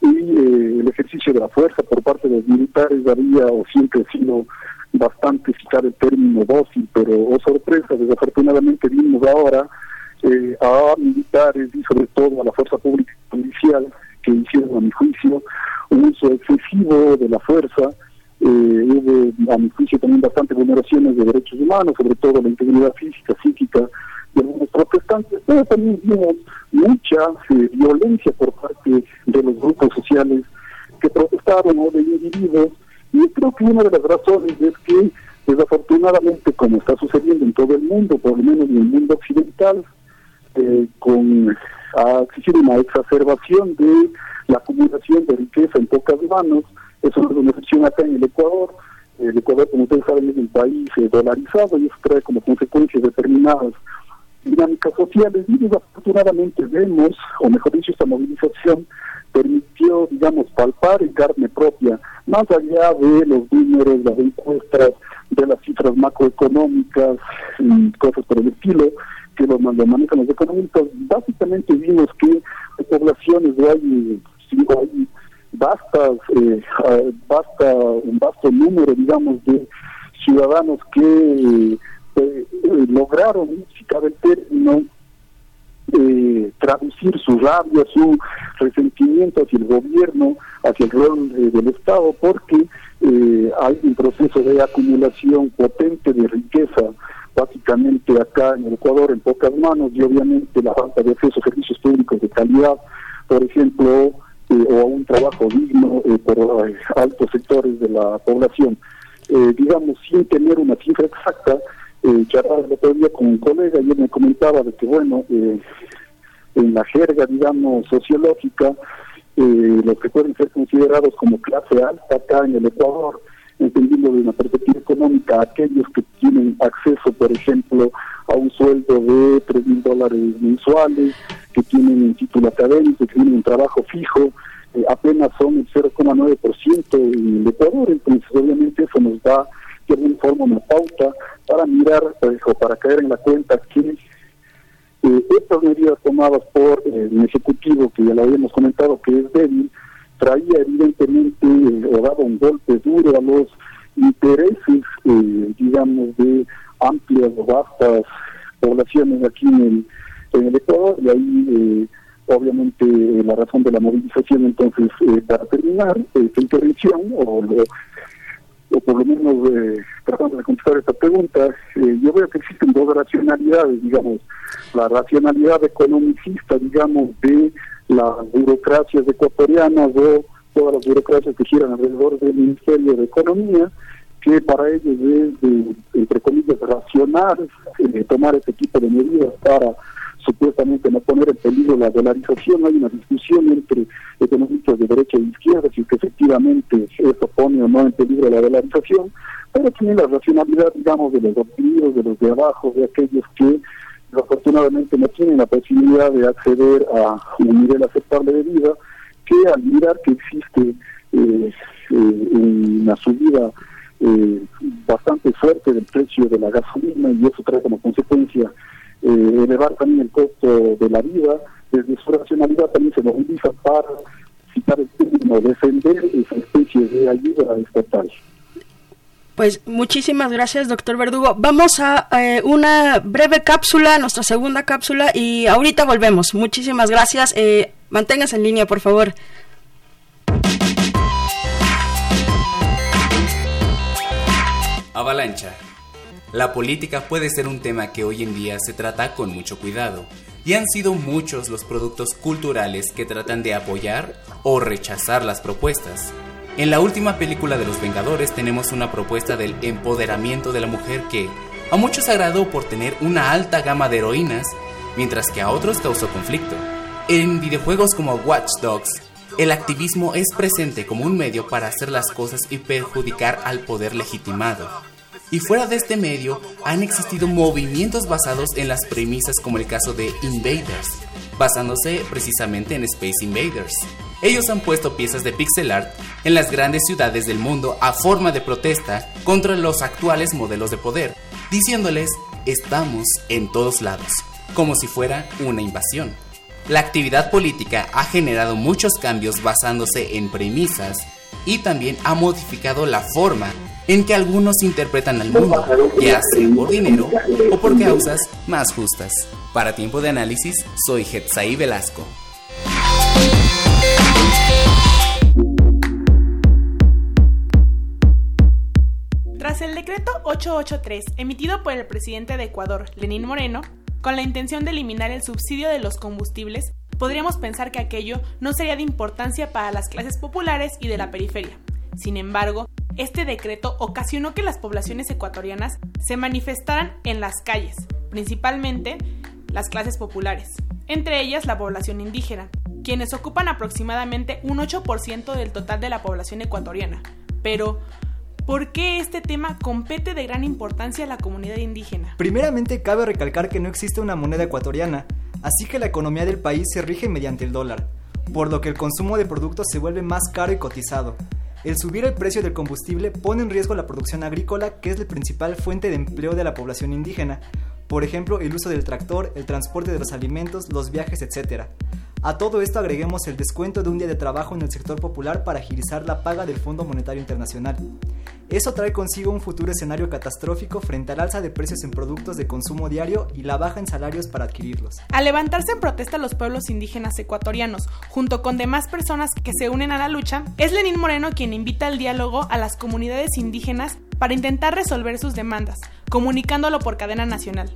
y eh, el ejercicio de la fuerza por parte de los militares había o siempre sido bastante, citar el término dócil, pero oh sorpresa, desafortunadamente vimos ahora eh, a militares y sobre todo a la fuerza pública y policial que hicieron a mi juicio un uso excesivo de la fuerza eh, hubo, a mi juicio, también bastante vulneraciones de derechos humanos, sobre todo la integridad física, psíquica de algunos protestantes, pero también vimos mucha eh, violencia por parte de los grupos sociales que protestaron o de individuos. Y creo que una de las razones es que, desafortunadamente, como está sucediendo en todo el mundo, por lo menos en el mundo occidental, eh, con ha existido una exacerbación de la acumulación de riqueza en pocas manos, eso es una excepción acá en el Ecuador. El Ecuador, como ustedes saben, es un país eh, dolarizado y eso trae como consecuencia determinadas dinámicas sociales y desafortunadamente vemos, o mejor dicho, esta movilización permitió, digamos, palpar en carne propia, más allá de los números, las encuestas, de las cifras macroeconómicas y cosas por el estilo, que lo, manejan los económicos, básicamente vimos que hay poblaciones de ahí, hay bastas, eh, basta un vasto número, digamos, de ciudadanos que eh, lograron, si cabe el término, eh, traducir su rabia, su resentimiento hacia el gobierno, hacia el rol eh, del Estado, porque hay un proceso de acumulación potente de riqueza, básicamente acá en el Ecuador, en pocas manos, y obviamente la falta de acceso a servicios públicos de calidad, por ejemplo, eh, o a un trabajo digno eh, por eh, altos sectores de la población. digamos, sin tener una cifra exacta, eh, charlaba el otro día con un colega y él me comentaba de que, bueno, en la jerga, digamos, sociológica, los que pueden ser considerados como clase alta acá en el Ecuador, entendiendo de una perspectiva económica, aquellos que tienen acceso, por ejemplo, a un sueldo de tres mil dólares mensuales, que tienen un título académico, que tienen un trabajo fijo, eh, apenas son el 0,9% en el Ecuador, entonces obviamente eso nos da alguna forma una pauta para mirar eh, o para caer en la cuenta que eh, estas medidas tomadas por el Ejecutivo, que ya lo habíamos comentado que es débil, traía evidentemente o daba un golpe duro a los intereses, digamos, de amplias o vastas poblaciones aquí en el en Ecuador. Y ahí eh, obviamente la razón de la movilización entonces eh, para terminar esta intervención o, o por lo menos eh, tratando de contestar esta pregunta yo veo que existen dos racionalidades digamos la racionalidad economicista digamos de las burocracias ecuatorianas o todas las burocracias que giran alrededor del Ministerio de Economía que para ellos es, de, entre comillas, racional tomar este tipo de medidas para supuestamente no poner en peligro la dolarización. Hay una discusión entre economistas de derecha e izquierda si que efectivamente eso pone o no en peligro la dolarización, pero también la racionalidad, digamos, de los oprimidos, de los de abajo, de aquellos que afortunadamente no tienen la posibilidad de acceder a un nivel aceptable de vida, que al mirar que existe eh, eh, una subida eh, bastante fuerte del precio de la gasolina y eso trae como consecuencia eh, elevar también el costo de la vida, desde su racionalidad también se moviliza para, citar el término, defender esa especie de ayuda estatal. Pues muchísimas gracias, doctor Verdugo. Vamos a eh, una breve cápsula, nuestra segunda cápsula, y ahorita volvemos. Muchísimas gracias. Eh, manténgase en línea, por favor. Avalancha. La política puede ser un tema que hoy en día se trata con mucho cuidado, y han sido muchos los productos culturales que tratan de apoyar o rechazar las propuestas. En la última película de Los Vengadores tenemos una propuesta del empoderamiento de la mujer que a muchos agradó por tener una alta gama de heroínas, mientras que a otros causó conflicto. En videojuegos como Watch Dogs, el activismo es presente como un medio para hacer las cosas y perjudicar al poder legitimado. Y fuera de este medio han existido movimientos basados en las premisas como el caso de Invaders, basándose precisamente en Space Invaders. Ellos han puesto piezas de pixel art en las grandes ciudades del mundo a forma de protesta contra los actuales modelos de poder, diciéndoles estamos en todos lados, como si fuera una invasión. La actividad política ha generado muchos cambios basándose en premisas y también ha modificado la forma en que algunos interpretan al mundo, ya sea por dinero o por causas más justas. Para tiempo de análisis, soy Hetzaí Velasco. Tras el decreto 883 emitido por el presidente de Ecuador, Lenín Moreno, con la intención de eliminar el subsidio de los combustibles, podríamos pensar que aquello no sería de importancia para las clases populares y de la periferia. Sin embargo, este decreto ocasionó que las poblaciones ecuatorianas se manifestaran en las calles, principalmente las clases populares, entre ellas la población indígena, quienes ocupan aproximadamente un 8% del total de la población ecuatoriana. Pero, ¿por qué este tema compete de gran importancia a la comunidad indígena? Primeramente, cabe recalcar que no existe una moneda ecuatoriana, así que la economía del país se rige mediante el dólar, por lo que el consumo de productos se vuelve más caro y cotizado. El subir el precio del combustible pone en riesgo la producción agrícola, que es la principal fuente de empleo de la población indígena, por ejemplo, el uso del tractor, el transporte de los alimentos, los viajes, etc. A todo esto agreguemos el descuento de un día de trabajo en el sector popular para agilizar la paga del Fondo Monetario Internacional. Eso trae consigo un futuro escenario catastrófico frente al alza de precios en productos de consumo diario y la baja en salarios para adquirirlos. Al levantarse en protesta los pueblos indígenas ecuatorianos, junto con demás personas que se unen a la lucha, es Lenín Moreno quien invita al diálogo a las comunidades indígenas para intentar resolver sus demandas, comunicándolo por cadena nacional.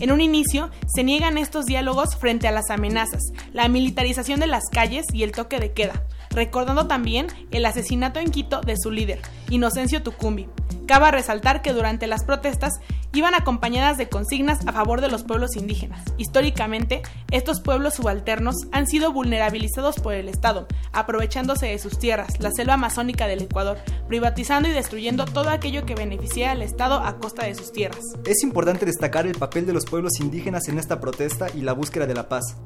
En un inicio, se niegan estos diálogos frente a las amenazas, la militarización de las calles y el toque de queda, recordando también el asesinato en Quito de su líder, Inocencio Tucumbi. Cabe resaltar que durante las protestas iban acompañadas de consignas a favor de los pueblos indígenas. Históricamente, estos pueblos subalternos han sido vulnerabilizados por el Estado, aprovechándose de sus tierras, la selva amazónica del Ecuador, privatizando y destruyendo todo aquello que beneficia al Estado a costa de sus tierras. Es importante destacar el papel de los pueblos indígenas en esta protesta y la búsqueda de la paz,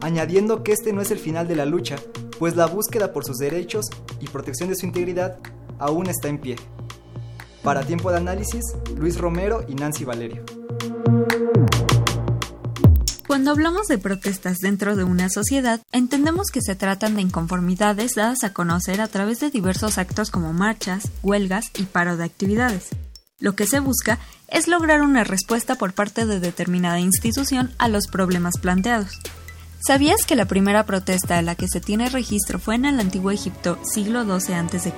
añadiendo que este no es el final de la lucha, pues la búsqueda por sus derechos y protección de su integridad aún está en pie. Para Tiempo de Análisis, Luis Romero y Nancy Valerio. Cuando hablamos de protestas dentro de una sociedad, entendemos que se tratan de inconformidades dadas a conocer a través de diversos actos como marchas, huelgas y paro de actividades. Lo que se busca es lograr una respuesta por parte de determinada institución a los problemas planteados. ¿Sabías que la primera protesta a la que se tiene registro fue en el antiguo Egipto siglo XII a.C.?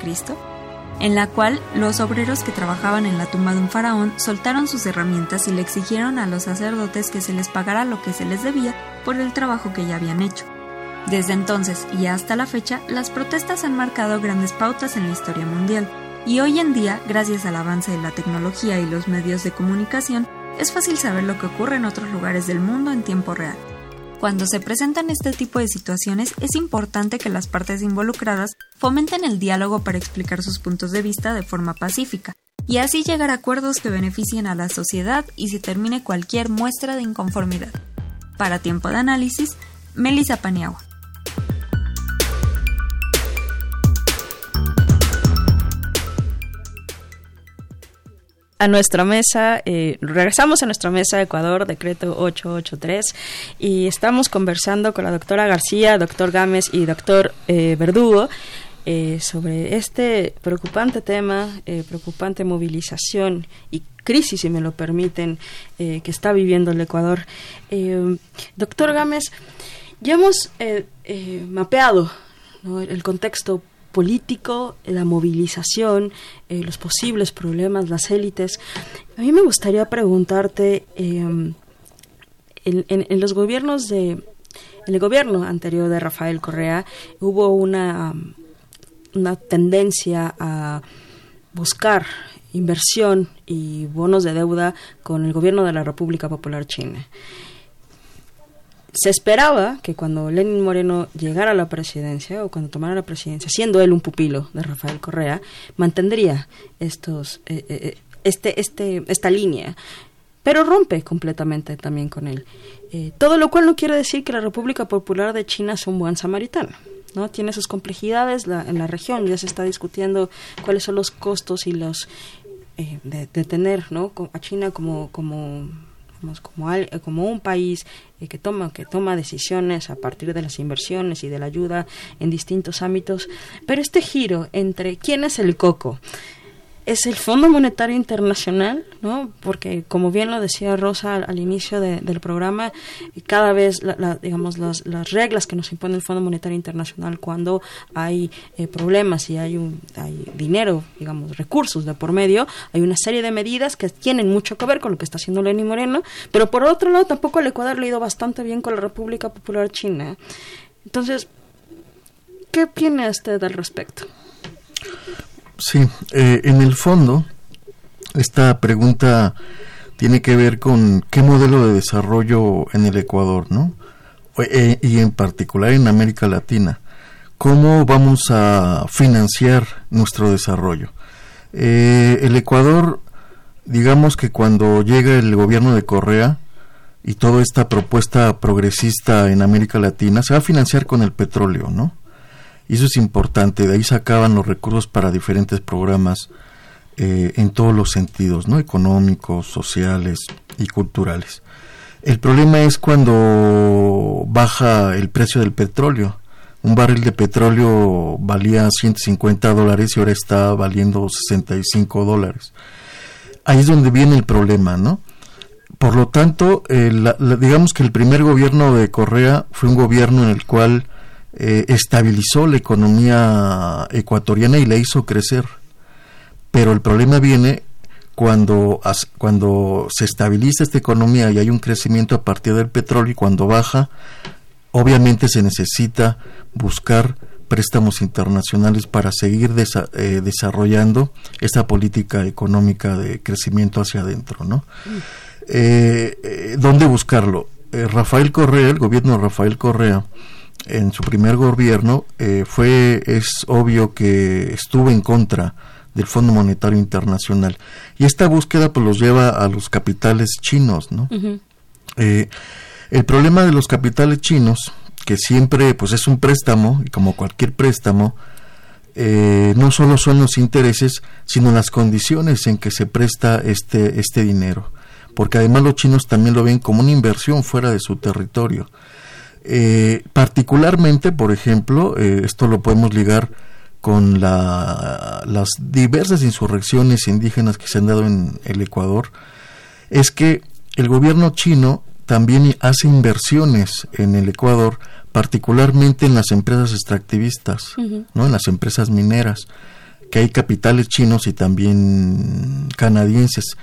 En la cual los obreros que trabajaban en la tumba de un faraón soltaron sus herramientas y le exigieron a los sacerdotes que se les pagara lo que se les debía por el trabajo que ya habían hecho. Desde entonces y hasta la fecha, las protestas han marcado grandes pautas en la historia mundial, y hoy en día, gracias al avance de la tecnología y los medios de comunicación, es fácil saber lo que ocurre en otros lugares del mundo en tiempo real. Cuando se presentan este tipo de situaciones es importante que las partes involucradas fomenten el diálogo para explicar sus puntos de vista de forma pacífica y así llegar a acuerdos que beneficien a la sociedad y se termine cualquier muestra de inconformidad. Para tiempo de análisis, Melissa Paniagua. Nuestra mesa, eh, regresamos a nuestra mesa Ecuador, decreto 883, y estamos conversando con la doctora García, doctor Gámez y doctor eh, Verdugo eh, sobre este preocupante tema, preocupante movilización y crisis, si me lo permiten, que está viviendo el Ecuador. doctor Gámez, ya hemos mapeado el contexto político, la movilización, eh, los posibles problemas, las élites. A mí me gustaría preguntarte, em, en, los gobiernos de, en el gobierno anterior de Rafael Correa hubo una, una tendencia a buscar inversión y bonos de deuda con el gobierno de la República Popular China. Se esperaba que cuando Lenin Moreno llegara a la presidencia o cuando tomara la presidencia, siendo él un pupilo de Rafael Correa, mantendría estos, eh, eh, eh, este, este, esta línea, pero rompe completamente también con él. todo lo cual no quiere decir que la República Popular de China sea un buen samaritano. ¿no? Tiene sus complejidades en la región, ya se está discutiendo cuáles son los costos y los eh, de, tener ¿no? a China como como como, como un país eh, que toma que toma decisiones a partir de las inversiones y de la ayuda en distintos ámbitos. Pero este giro entre quién es el coco es el Fondo Monetario Internacional, ¿no? Porque como bien lo decía Rosa al, inicio del programa, cada vez, digamos, las, las, reglas que nos impone el Fondo Monetario Internacional cuando hay eh, problemas y hay, un, hay dinero, digamos, recursos de por medio, hay una serie de medidas que tienen mucho que ver con lo que está haciendo Lenín Moreno, pero por otro lado tampoco el Ecuador le ha ido bastante bien con la República Popular China. Entonces, ¿qué opina usted al respecto? Sí, eh, en el fondo, esta pregunta tiene que ver con qué modelo de desarrollo en el Ecuador, ¿no? Eh, y en particular en América Latina. ¿Cómo vamos a financiar nuestro desarrollo? Eh, el Ecuador, digamos que cuando llega el gobierno de Correa y toda esta propuesta progresista en América Latina, se va a financiar con el petróleo, ¿no? Y eso es importante, de ahí sacaban los recursos para diferentes programas eh, en todos los sentidos, ¿no? Económicos, sociales y culturales. El problema es cuando baja el precio del petróleo. Un barril de petróleo valía 150 dólares y ahora está valiendo 65 dólares. Ahí es donde viene el problema, ¿no? Por lo tanto, eh, digamos que el primer gobierno de Correa fue un gobierno en el cual eh, estabilizó la economía ecuatoriana y la hizo crecer. Pero el problema viene cuando, cuando se estabiliza esta economía y hay un crecimiento a partir del petróleo y cuando baja, obviamente se necesita buscar préstamos internacionales para seguir eh, desarrollando esta política económica de crecimiento hacia adentro, ¿no? Eh, ¿Dónde buscarlo? Rafael Correa, el gobierno de Rafael Correa, en su primer gobierno eh, fue es obvio que estuvo en contra del Fondo Monetario Internacional. Y esta búsqueda pues los lleva a los capitales chinos no eh, el problema de los capitales chinos que siempre pues es un préstamo y como cualquier préstamo eh, no solo son los intereses sino las condiciones en que se presta este este dinero. Porque además los chinos también lo ven como una inversión fuera de su territorio eh, particularmente, por ejemplo, eh, esto lo podemos ligar con las diversas insurrecciones indígenas que se han dado en el Ecuador, es que el gobierno chino también hace inversiones en el Ecuador, particularmente en las empresas extractivistas, ¿no? en las empresas mineras, que hay capitales chinos y también canadienses.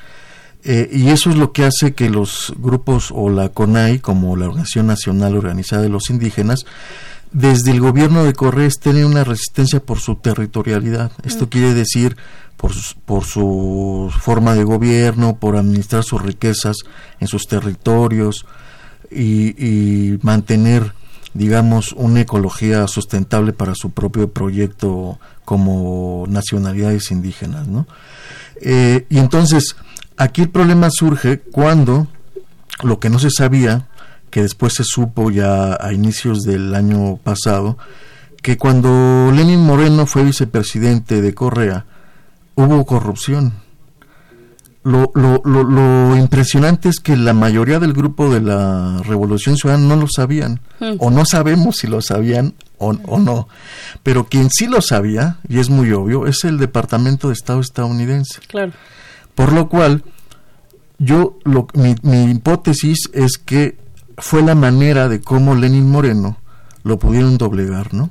Eh, y eso es lo que hace que los grupos o la CONAI, como la Organización Nacional Organizada de los Indígenas, desde el gobierno de Correa tienen una resistencia por su territorialidad. Esto quiere decir por, por su forma de gobierno, por administrar sus riquezas en sus territorios y, y mantener, digamos, una ecología sustentable para su propio proyecto como nacionalidades indígenas, ¿no? Eh, y entonces, Aquí el problema surge cuando lo que no se sabía, que después se supo ya a inicios del año pasado, que cuando Lenin Moreno fue vicepresidente de Correa, hubo corrupción. Lo, lo, lo, impresionante es que la mayoría del grupo de la Revolución Ciudadana no lo sabían, hmm. o no sabemos si lo sabían o, o, no. Pero quien sí lo sabía, y es muy obvio, es el Departamento de Estado estadounidense. Claro. Por lo cual, yo, lo, mi, hipótesis es que fue la manera de cómo Lenin Moreno lo pudieron doblegar, ¿no?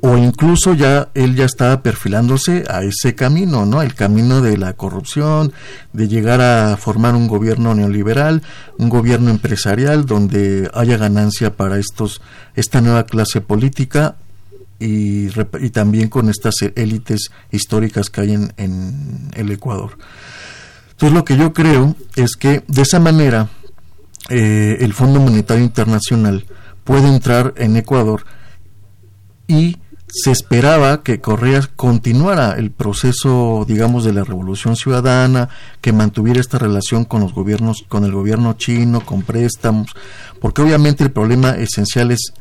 o incluso ya él ya estaba perfilándose a ese camino, ¿no? El camino de la corrupción, de llegar a formar un gobierno neoliberal, un gobierno empresarial donde haya ganancia para estos esta nueva clase política y, y también con estas élites históricas que hay en, en el Ecuador. Entonces lo que yo creo es que de esa manera eh, el Fondo Monetario Internacional puede entrar en Ecuador y se esperaba que Correa continuara el proceso, digamos, de la revolución ciudadana, que mantuviera esta relación con los gobiernos, con el gobierno chino, con préstamos, porque obviamente el problema esencial es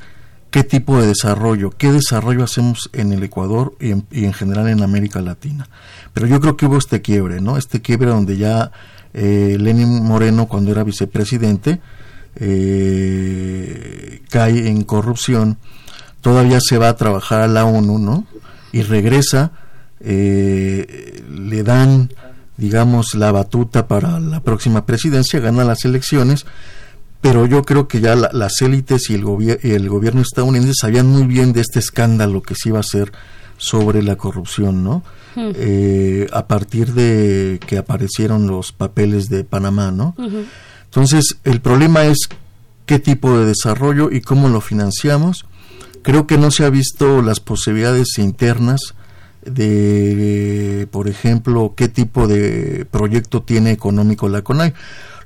qué tipo de desarrollo, qué desarrollo hacemos en el Ecuador y en, general en América Latina. Pero yo creo que hubo este quiebre, ¿no? Este quiebre donde ya eh, Lenin Moreno, cuando era vicepresidente, eh, cae en corrupción, todavía se va a trabajar a la ONU, ¿no? Y regresa, eh, le dan, digamos, la batuta para la próxima presidencia, gana las elecciones, pero yo creo que ya las élites y el, el gobierno estadounidense sabían muy bien de este escándalo que se iba a hacer sobre la corrupción, ¿no? Hmm. Eh, a partir de que aparecieron los papeles de Panamá, ¿no? Entonces, el problema es qué tipo de desarrollo y cómo lo financiamos. Creo que no se ha visto las posibilidades internas de, por ejemplo, qué tipo de proyecto tiene económico la CONAI.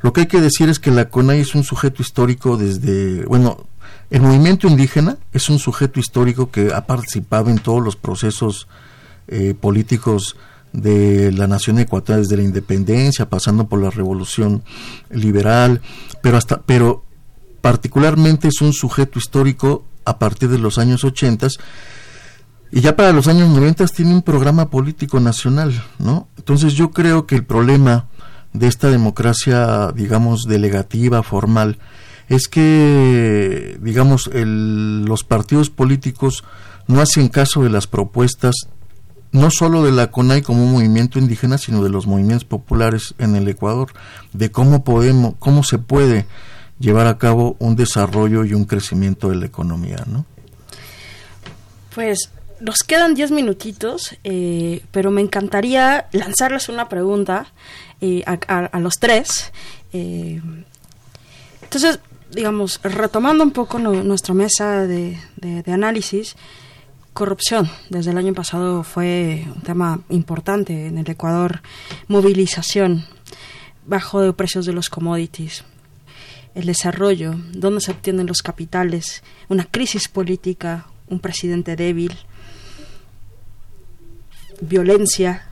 Lo que hay que decir es que la CONAI es un sujeto histórico desde, bueno, el movimiento indígena es un sujeto histórico que ha participado en todos los procesos eh, políticos de la nación ecuatoriana desde la independencia, pasando por la revolución liberal, pero hasta, pero particularmente es un sujeto histórico a partir de los años 80 y ya para los años 90 tiene un programa político nacional, ¿no? Entonces yo creo que el problema de esta democracia, digamos, delegativa, formal, es que, digamos, los partidos políticos no hacen caso de las propuestas no solo de la CONAI como un movimiento indígena, sino de los movimientos populares en el Ecuador, de cómo podemos, cómo se puede llevar a cabo un desarrollo y un crecimiento de la economía, ¿no? Pues nos quedan diez minutitos, eh, pero me encantaría lanzarles una pregunta eh, a, los tres. Eh, entonces, digamos, retomando un poco nuestra mesa de, análisis, corrupción desde el año pasado fue un tema importante en el Ecuador, movilización, bajo de precios de los commodities, el desarrollo, dónde se obtienen los capitales, una crisis política, un presidente débil, violencia,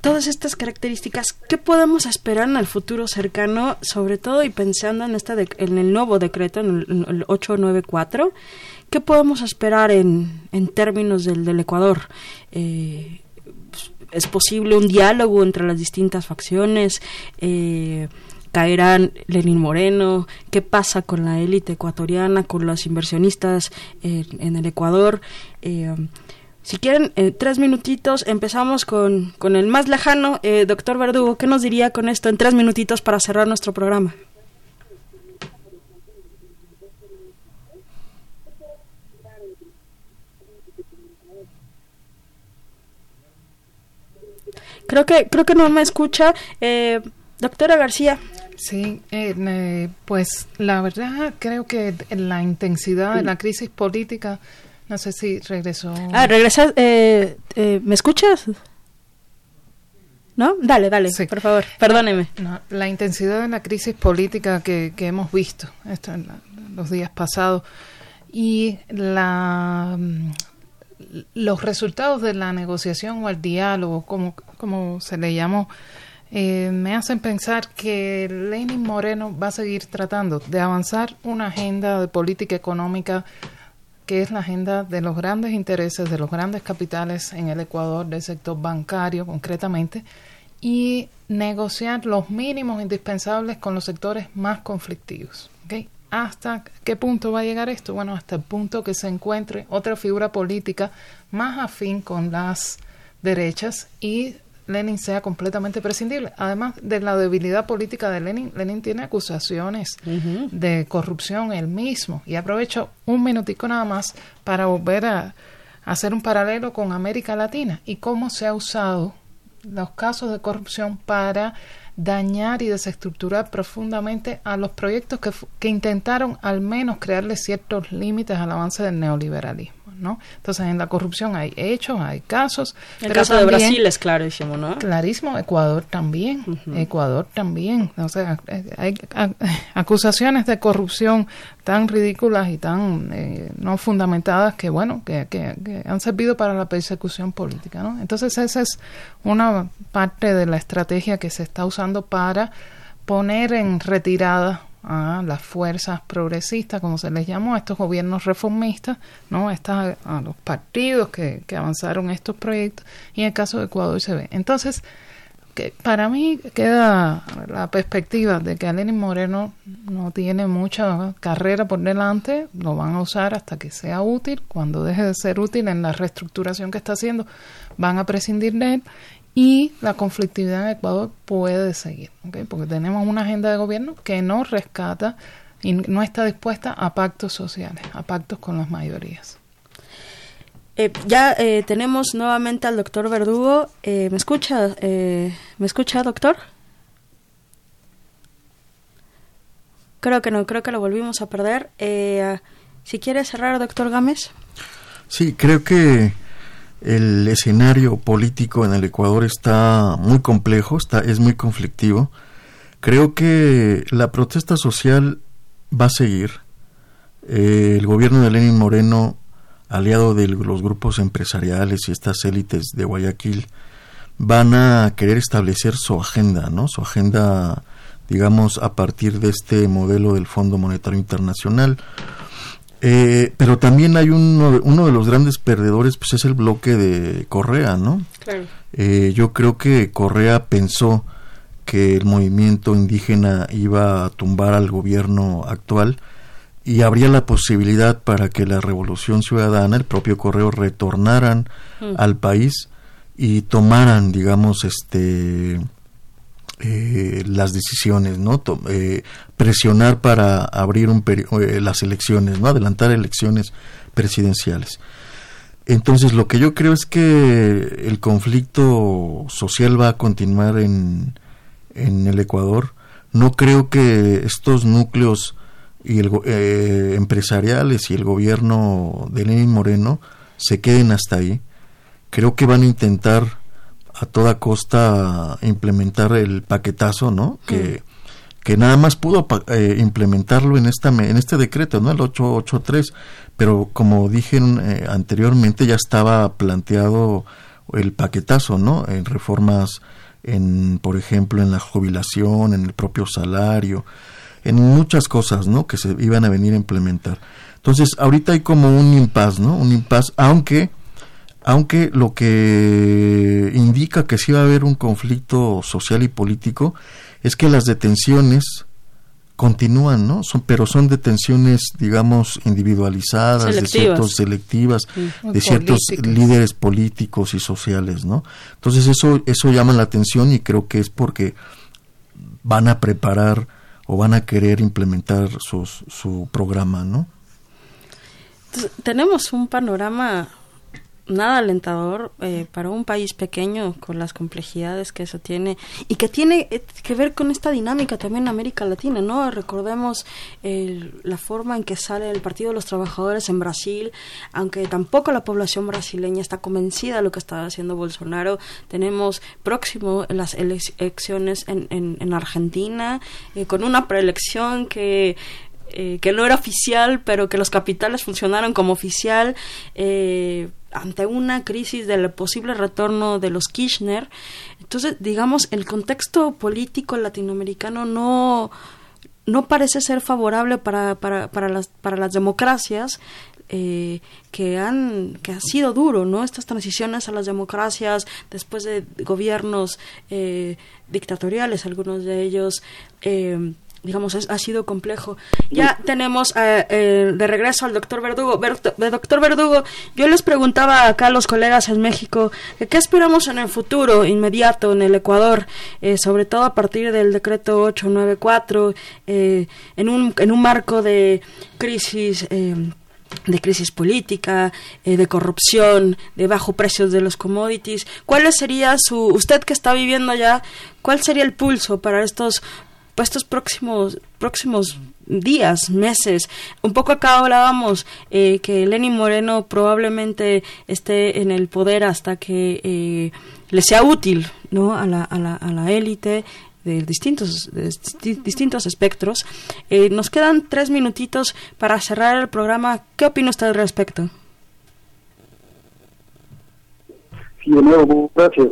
todas estas características, ¿qué podemos esperar en el futuro cercano, sobre todo y pensando en, este en el nuevo decreto, en el, 894? ¿Qué podemos esperar en, en términos del, del Ecuador? Eh, ¿Es posible un diálogo entre las distintas facciones? Eh, caerán Lenín Moreno, qué pasa con la élite ecuatoriana, con los inversionistas eh, en el Ecuador. Eh, si quieren, eh, tres minutitos, empezamos con, con el más lejano. Eh, doctor Verdugo, ¿qué nos diría con esto en tres minutitos para cerrar nuestro programa? Creo que, creo que no me escucha. Eh, doctora García. Sí, pues la verdad creo que la intensidad de la crisis política no sé si regresó. Ah, regresa. Eh, eh, ¿Me escuchas? ¿No? Dale, dale, por favor, perdóneme. la intensidad de la crisis política que, que hemos visto esto en los días pasados y la, mm, los resultados de la negociación o el diálogo, como, como se le llamó, eh, me hacen pensar que Lenin Moreno va a seguir tratando de avanzar una agenda de política económica que es la agenda de los grandes intereses, de los grandes capitales en el Ecuador, del sector bancario concretamente, y negociar los mínimos indispensables con los sectores más conflictivos. ¿Hasta qué punto va a llegar esto? Bueno, hasta el punto que se encuentre otra figura política más afín con las derechas y Lenin sea completamente prescindible. Además de la debilidad política de Lenin, Lenin tiene acusaciones de corrupción él mismo. Y aprovecho un minutico nada más para volver a, hacer un paralelo con América Latina y cómo se ha usado los casos de corrupción para dañar y desestructurar profundamente a los proyectos que, que intentaron al menos crearle ciertos límites al avance del neoliberalismo. ¿No? Entonces, en la corrupción hay hechos, hay casos. El caso de Brasil es clarísimo, ¿no? Clarísimo, Ecuador también, Ecuador también. O sea, hay acusaciones de corrupción tan ridículas y tan eh, no fundamentadas que, bueno, que, que, han servido para la persecución política, ¿no? Entonces, esa es una parte de la estrategia que se está usando para poner en retirada a las fuerzas progresistas, como se les llamó, a estos gobiernos reformistas, ¿no? a los partidos que, que avanzaron estos proyectos, y en el caso de Ecuador se ve. Entonces, que para mí queda la perspectiva de que Lenin Moreno no tiene mucha carrera por delante, lo van a usar hasta que sea útil, cuando deje de ser útil en la reestructuración que está haciendo, van a prescindir de él y la conflictividad en Ecuador puede seguir, porque tenemos una agenda de gobierno que no rescata y no está dispuesta a pactos sociales, a pactos con las mayorías. Eh, ya eh, tenemos nuevamente al doctor Verdugo. Eh, ¿Me escucha? ¿Me escucha, doctor? Creo que no, creo que lo volvimos a perder. si quiere cerrar, doctor Gámez. Sí, creo que el escenario político en el Ecuador está muy complejo, está, es muy conflictivo. Creo que la protesta social va a seguir. Eh, el gobierno de Lenin Moreno, aliado de los grupos empresariales y estas élites de Guayaquil, van a querer establecer su agenda, ¿no? Su agenda, digamos, a partir de este modelo del Fondo Monetario Internacional eh, pero también hay uno, uno de los grandes perdedores, pues es el bloque de Correa, ¿no? Eh, yo creo que Correa pensó que el movimiento indígena iba a tumbar al gobierno actual y habría la posibilidad para que la revolución ciudadana, el propio Correo, retornaran mm. al país y tomaran, digamos, este eh, las decisiones, ¿no? Eh, presionar para abrir un eh, las elecciones, ¿no? Adelantar elecciones presidenciales. Entonces, lo que yo creo es que el conflicto social va a continuar en, en el Ecuador. No creo que estos núcleos y el, empresariales y el gobierno de Lenin Moreno se queden hasta ahí. Creo que van a intentar a toda costa implementar el paquetazo, ¿no? Que, que nada más pudo eh, implementarlo en esta en este decreto, ¿no? El 883, pero como dije eh, anteriormente ya estaba planteado el paquetazo, ¿no? En reformas en por ejemplo en la jubilación, en el propio salario, en muchas cosas, ¿no? que se iban a venir a implementar. Entonces, ahorita hay como un impas, ¿no? Un impas, aunque aunque lo que indica que sí va a haber un conflicto social y político es que las detenciones continúan, ¿no? Son, pero son detenciones, digamos, individualizadas, de ciertos selectivas, de ciertos líderes políticos y sociales, ¿no? Entonces eso eso llama la atención y creo que es porque van a preparar o van a querer implementar su programa, ¿no? tenemos un panorama nada alentador eh, para un país pequeño con las complejidades que eso tiene y que tiene eh, que ver con esta dinámica también en América Latina, ¿no? Recordemos la forma en que sale el Partido de los Trabajadores en Brasil, aunque tampoco la población brasileña está convencida de lo que está haciendo Bolsonaro. Tenemos próximo las elecciones en, en, Argentina, eh, con una preelección que que no era oficial, pero que los capitales funcionaron como oficial. Eh, ante una crisis del posible retorno de los Kirchner. Entonces, digamos, el contexto político latinoamericano no, no parece ser favorable para, para, para, las, para las democracias. Eh, que han que ha sido duro no estas transiciones a las democracias después de gobiernos eh, dictatoriales algunos de ellos eh, digamos, ha sido complejo. Ya tenemos eh, eh, de regreso al doctor Verdugo. doctor Verdugo, yo les preguntaba acá a los colegas en México, ¿qué esperamos en el futuro inmediato en el Ecuador, eh, sobre todo a partir del decreto 894, en, un, en un marco de crisis de crisis política, de corrupción, de bajo precios de los commodities. ¿Cuál sería su, usted que está viviendo allá, cuál sería el pulso para estos pues, estos próximos, próximos días, meses. Un poco acá hablábamos eh, que Lenin Moreno probablemente esté en el poder hasta que eh, le sea útil ¿no? a la, a la, a la élite de distintos, distintos espectros. Eh, nos quedan tres minutitos para cerrar el programa. ¿Qué opina usted al respecto? Sí, de nuevo, gracias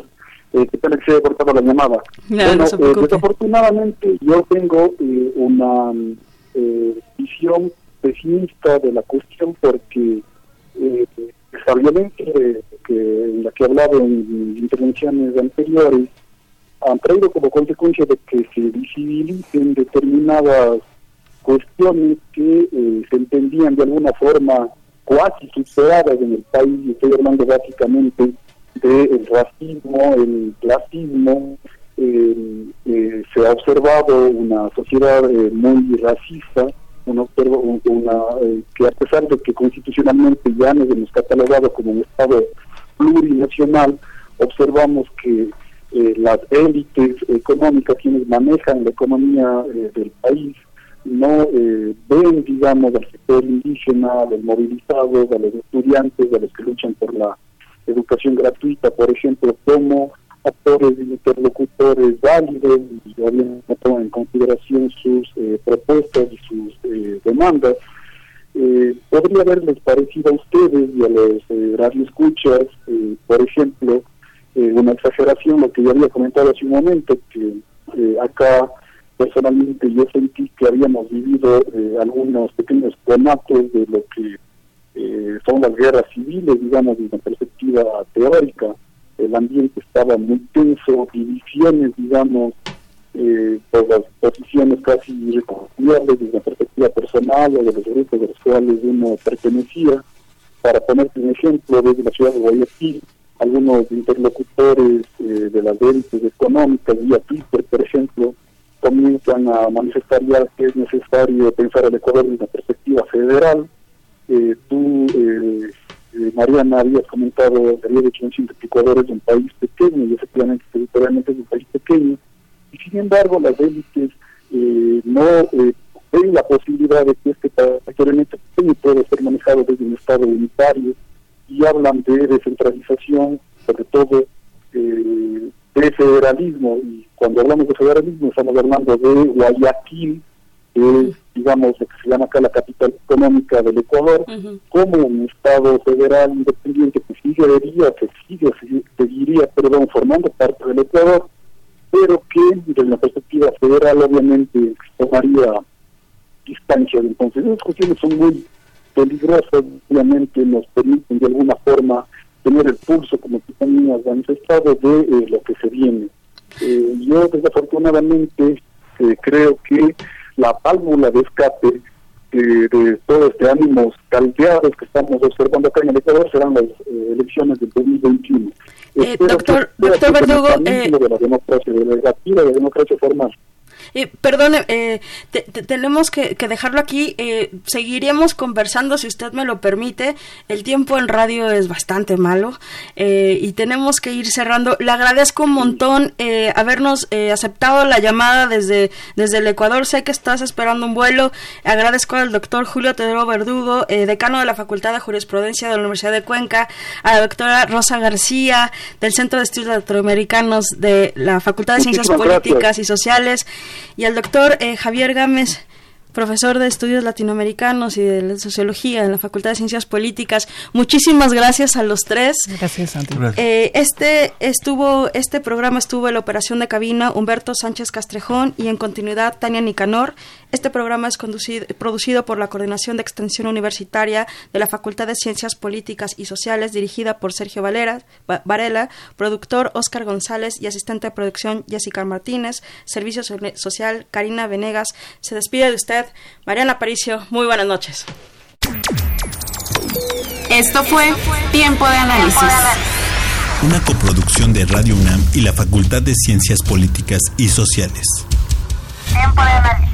eh, que que se haya cortado la llamada. bueno, eh, desafortunadamente yo tengo eh, una eh, visión pesimista de la cuestión porque eh, esa violencia que, en la que he hablado en intervenciones anteriores han traído como consecuencia de que se visibilicen determinadas cuestiones que eh, se entendían de alguna forma cuasi superadas en el país, estoy hablando básicamente del racismo, el clasismo, eh, eh, se ha observado una sociedad eh, muy racista, una, una que a pesar de que constitucionalmente ya nos hemos catalogado como un Estado plurinacional, observamos que las élites económicas, quienes manejan la economía del país, no ven, digamos, al sector indígena, a los movilizados, a los estudiantes, a los que luchan por la educación gratuita, por ejemplo, como actores y interlocutores válidos y obviamente toman en consideración sus eh, propuestas y sus eh, demandas. Eh, podría haberles parecido a ustedes y a los eh, radioescuchas, por ejemplo, una exageración, lo que yo había comentado hace un momento, que acá personalmente yo sentí que habíamos vivido algunos pequeños conatos de lo que eh, son las guerras civiles, digamos, desde una perspectiva teórica. El ambiente estaba muy tenso, divisiones, digamos, eh, por las posiciones casi irreconciliables desde una perspectiva personal o de los grupos de los cuales uno pertenecía. Para ponerte un ejemplo, desde la ciudad de Guayaquil, algunos interlocutores eh, de las élites económicas, vía Twitter, por ejemplo, comienzan a manifestar ya que es necesario pensar el Ecuador desde una perspectiva federal, eh, tú, eh, eh, Mariana, habías comentado, había dicho un Ecuador es un país pequeño y efectivamente territorialmente es un país pequeño. Y sin embargo, las élites eh, no ven la posibilidad de que este territorialmente pequeño pueda ser manejado desde un Estado unitario y hablan de descentralización, sobre todo de federalismo. Y cuando hablamos de federalismo estamos hablando de Guayaquil, que es, digamos, lo que se llama acá la capital económica del Ecuador, como un Estado federal independiente que seguiría, que sigue, seguiría, perdón, formando parte del Ecuador, pero que desde una perspectiva federal obviamente tomaría distancia. Entonces, esas cuestiones son muy peligrosas, obviamente nos permiten de alguna forma tener el pulso, como tú también has manifestado, de eh, lo que se viene. Eh, yo desafortunadamente eh, creo que la válvula de escape eh, de todo este ánimos caldeados que estamos observando acá en el Ecuador serán las eh, elecciones del 2021. Eh, doctor, doctor Verdugo, eh, de la democracia, de la de la democracia formal. Eh, perdone, eh, tenemos que, dejarlo aquí. Eh, seguiremos conversando si usted me lo permite. El tiempo en radio es bastante malo eh, y tenemos que ir cerrando. Le agradezco un montón habernos aceptado la llamada desde, desde el Ecuador. Sé que estás esperando un vuelo. Agradezco al doctor Julio Tedro Verdugo, decano de la Facultad de Jurisprudencia de la Universidad de Cuenca, a la doctora Rosa García del Centro de Estudios Latinoamericanos de la Facultad de Ciencias Políticas y Sociales y al doctor eh, Javier Gámez. profesor de estudios latinoamericanos y de sociología en la Facultad de Ciencias Políticas. Muchísimas gracias a los tres. Gracias, Santi. Eh, este estuvo, este programa estuvo en la operación de cabina Humberto Sánchez Castrejón y en continuidad Tania Nicanor. Este programa es conducido, producido por la Coordinación de Extensión Universitaria de la Facultad de Ciencias Políticas y Sociales, dirigida por Sergio Valera, Varela, productor Oscar González y asistente de producción Jessica Martínez, Servicio Social Karina Venegas. Se despide de usted, Mariana Paricio. Muy buenas noches. Esto fue Tiempo de Análisis. Una coproducción de Radio UNAM y la Facultad de Ciencias Políticas y Sociales. Tiempo de Análisis